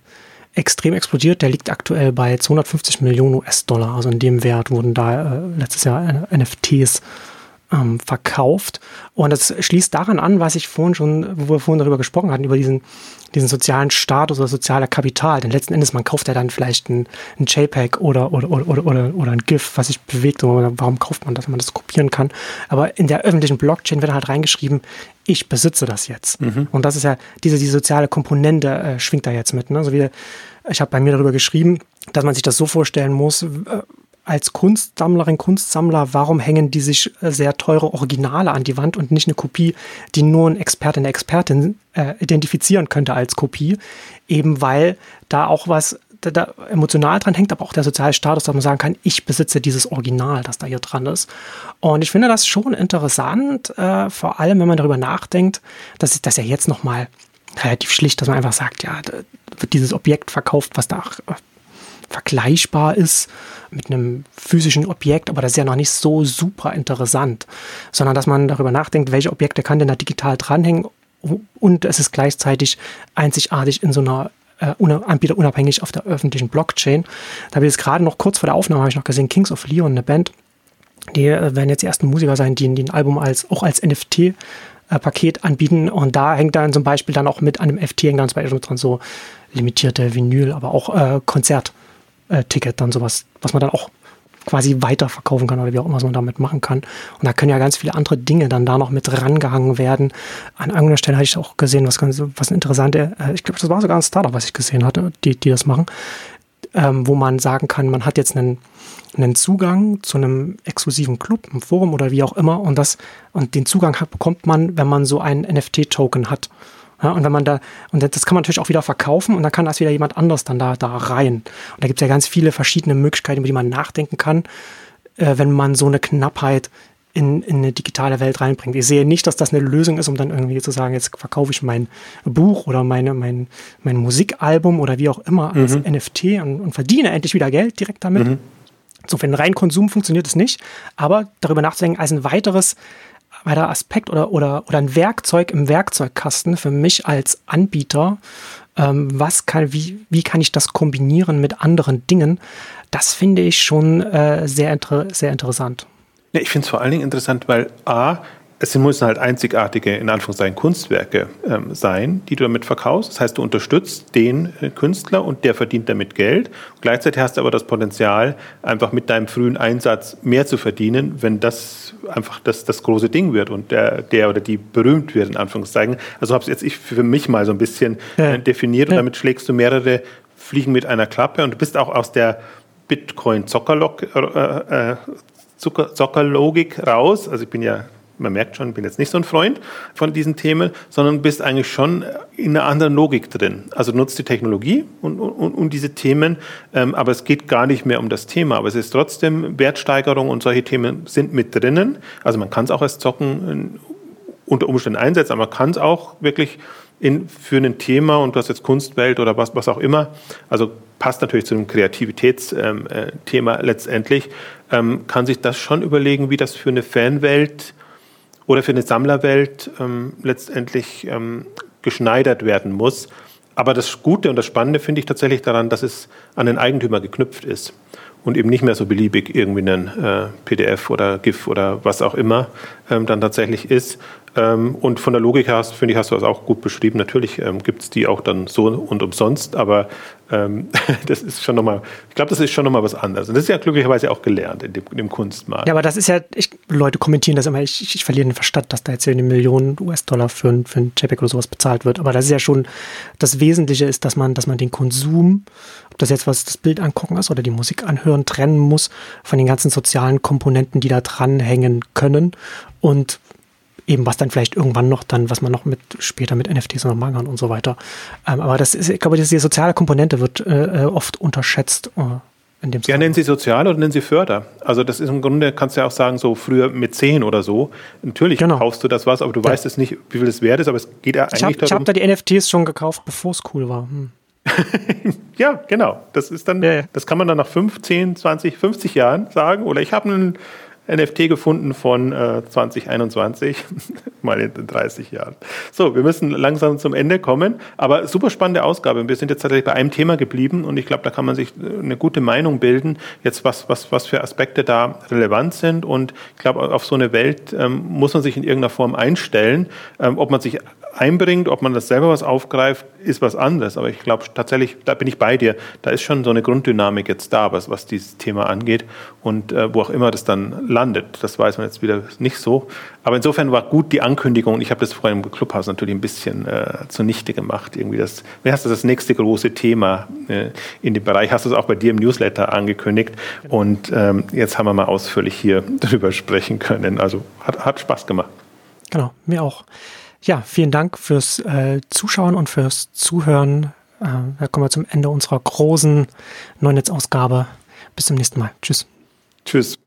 extrem explodiert. Der liegt aktuell bei 250 Millionen US-Dollar. Also in dem Wert wurden da äh, letztes Jahr NFTs ähm, verkauft. Und das schließt daran an, was ich vorhin schon, wo wir vorhin darüber gesprochen hatten, über diesen, diesen sozialen Status oder soziale Kapital. Denn letzten Endes, man kauft ja dann vielleicht ein, ein JPEG oder, oder, oder, oder, oder ein GIF, was sich bewegt. Oder warum kauft man das, wenn man das kopieren kann? Aber in der öffentlichen Blockchain wird halt reingeschrieben, ich besitze das jetzt. Mhm. Und das ist ja, diese, diese soziale Komponente äh, schwingt da jetzt mit. Ne? Also wie, ich habe bei mir darüber geschrieben, dass man sich das so vorstellen muss, äh, als Kunstsammlerin, Kunstsammler, warum hängen die sich äh, sehr teure Originale an die Wand und nicht eine Kopie, die nur ein Experte, eine Expertin äh, identifizieren könnte als Kopie? Eben weil da auch was da, da emotional dran hängt, aber auch der soziale Status, dass man sagen kann, ich besitze dieses Original, das da hier dran ist. Und ich finde das schon interessant, äh, vor allem wenn man darüber nachdenkt, dass das ja jetzt nochmal relativ schlicht, dass man einfach sagt, ja, wird dieses Objekt verkauft, was da äh, vergleichbar ist mit einem physischen Objekt, aber das ist ja noch nicht so super interessant, sondern dass man darüber nachdenkt, welche Objekte kann denn da digital dranhängen und es ist gleichzeitig einzigartig in so einer äh, Anbieter unabhängig auf der öffentlichen Blockchain. Da habe ich jetzt gerade noch kurz vor der Aufnahme habe ich noch gesehen, Kings of Leon, eine Band, die äh, werden jetzt die ersten Musiker sein, die, die ein Album als auch als NFT äh, Paket anbieten und da hängt dann zum Beispiel dann auch mit dem FT hängt dann zum Beispiel dran so limitierte Vinyl, aber auch äh, Konzert äh, dann sowas, was man dann auch quasi weiterverkaufen kann oder wie auch immer man damit machen kann. Und da können ja ganz viele andere Dinge dann da noch mit rangehangen werden. An irgendeiner Stelle hatte ich auch gesehen, was ganz, was interessante, äh, ich glaube, das war sogar ein Startup, was ich gesehen hatte, die, die das machen, ähm, wo man sagen kann, man hat jetzt einen, einen Zugang zu einem exklusiven Club, einem Forum oder wie auch immer und das, und den Zugang hat, bekommt man, wenn man so einen NFT-Token hat. Ja, und wenn man da, und das kann man natürlich auch wieder verkaufen und dann kann das wieder jemand anders dann da, da rein. Und da gibt es ja ganz viele verschiedene Möglichkeiten, über die man nachdenken kann, äh, wenn man so eine Knappheit in, in eine digitale Welt reinbringt. Ich sehe nicht, dass das eine Lösung ist, um dann irgendwie zu sagen, jetzt verkaufe ich mein Buch oder meine, mein, mein Musikalbum oder wie auch immer als mhm. NFT und, und, verdiene endlich wieder Geld direkt damit. Mhm. So für den reinen Konsum funktioniert es nicht, aber darüber nachzudenken als ein weiteres weiterer Aspekt oder, oder, oder ein Werkzeug im Werkzeugkasten für mich als Anbieter. Ähm, was kann, wie, wie kann ich das kombinieren mit anderen Dingen? Das finde ich schon äh, sehr, inter sehr interessant. Ja, ich finde es vor allen Dingen interessant, weil A, es müssen halt einzigartige, in Anführungszeichen, Kunstwerke ähm, sein, die du damit verkaufst. Das heißt, du unterstützt den äh, Künstler und der verdient damit Geld. Und gleichzeitig hast du aber das Potenzial, einfach mit deinem frühen Einsatz mehr zu verdienen, wenn das einfach das, das große Ding wird und der, der oder die berühmt wird, in Anführungszeichen. Also habe es jetzt ich für mich mal so ein bisschen ja. äh, definiert und damit schlägst du mehrere Fliegen mit einer Klappe und du bist auch aus der Bitcoin-Zockerlogik äh, äh, raus. Also ich bin ja man merkt schon, ich bin jetzt nicht so ein Freund von diesen Themen, sondern bist eigentlich schon in einer anderen Logik drin. Also nutzt die Technologie und, und, und diese Themen, ähm, aber es geht gar nicht mehr um das Thema. Aber es ist trotzdem Wertsteigerung und solche Themen sind mit drinnen. Also man kann es auch als Zocken äh, unter Umständen einsetzen, aber man kann es auch wirklich in, für ein Thema und du hast jetzt Kunstwelt oder was, was auch immer, also passt natürlich zu einem Kreativitätsthema ähm, äh, letztendlich, ähm, kann sich das schon überlegen, wie das für eine Fanwelt oder für eine Sammlerwelt ähm, letztendlich ähm, geschneidert werden muss. Aber das Gute und das Spannende finde ich tatsächlich daran, dass es an den Eigentümer geknüpft ist und eben nicht mehr so beliebig irgendwie ein äh, PDF oder GIF oder was auch immer ähm, dann tatsächlich ist, ähm, und von der Logik her, finde ich, hast du das auch gut beschrieben. Natürlich ähm, gibt es die auch dann so und umsonst, aber ähm, (laughs) das ist schon nochmal, ich glaube, das ist schon nochmal was anderes. Und das ist ja glücklicherweise auch gelernt in dem, in dem Kunstmarkt. Ja, aber das ist ja, ich, Leute kommentieren das immer, ich, ich, ich verliere den Verstand, dass da jetzt eine Million US-Dollar für, für ein JPEG oder sowas bezahlt wird. Aber das ist ja schon, das Wesentliche ist, dass man, dass man den Konsum, ob das jetzt was das Bild angucken ist oder die Musik anhören, trennen muss von den ganzen sozialen Komponenten, die da dranhängen können. Und eben was dann vielleicht irgendwann noch dann, was man noch mit später mit NFTs noch machen kann und so weiter. Ähm, aber das ist, ich glaube, die soziale Komponente wird äh, äh oft unterschätzt. Äh, in dem ja, nennen Sie sozial oder nennen Sie Förder. Also das ist im Grunde, kannst du ja auch sagen, so früher mit 10 oder so. Natürlich genau. kaufst du das was, aber du ja. weißt es nicht, wie viel es wert ist, aber es geht ja eigentlich ich hab, darum. Ich habe da die NFTs schon gekauft, bevor es cool war. Hm. (laughs) ja, genau. Das ist dann, ja, ja. das kann man dann nach 5, 10, 20, 50 Jahren sagen. Oder ich habe einen NFT gefunden von äh, 2021, (laughs) mal in 30 Jahren. So, wir müssen langsam zum Ende kommen, aber super spannende Ausgabe. Wir sind jetzt tatsächlich bei einem Thema geblieben und ich glaube, da kann man sich äh, eine gute Meinung bilden, jetzt was, was, was für Aspekte da relevant sind und ich glaube, auf so eine Welt ähm, muss man sich in irgendeiner Form einstellen. Ähm, ob man sich einbringt, ob man das selber was aufgreift, ist was anderes. Aber ich glaube tatsächlich, da bin ich bei dir, da ist schon so eine Grunddynamik jetzt da, was, was dieses Thema angeht. Und äh, wo auch immer das dann landet, das weiß man jetzt wieder nicht so. Aber insofern war gut die Ankündigung. Ich habe das vorhin im Clubhaus natürlich ein bisschen äh, zunichte gemacht. Irgendwie das, wie hast du das nächste große Thema äh, in dem Bereich? Hast du es auch bei dir im Newsletter angekündigt? Und ähm, jetzt haben wir mal ausführlich hier (laughs) drüber sprechen können. Also hat, hat Spaß gemacht. Genau, mir auch. Ja, vielen Dank fürs äh, Zuschauen und fürs Zuhören. Äh, da kommen wir zum Ende unserer großen Neunetz-Ausgabe. Bis zum nächsten Mal. Tschüss. Tschüss.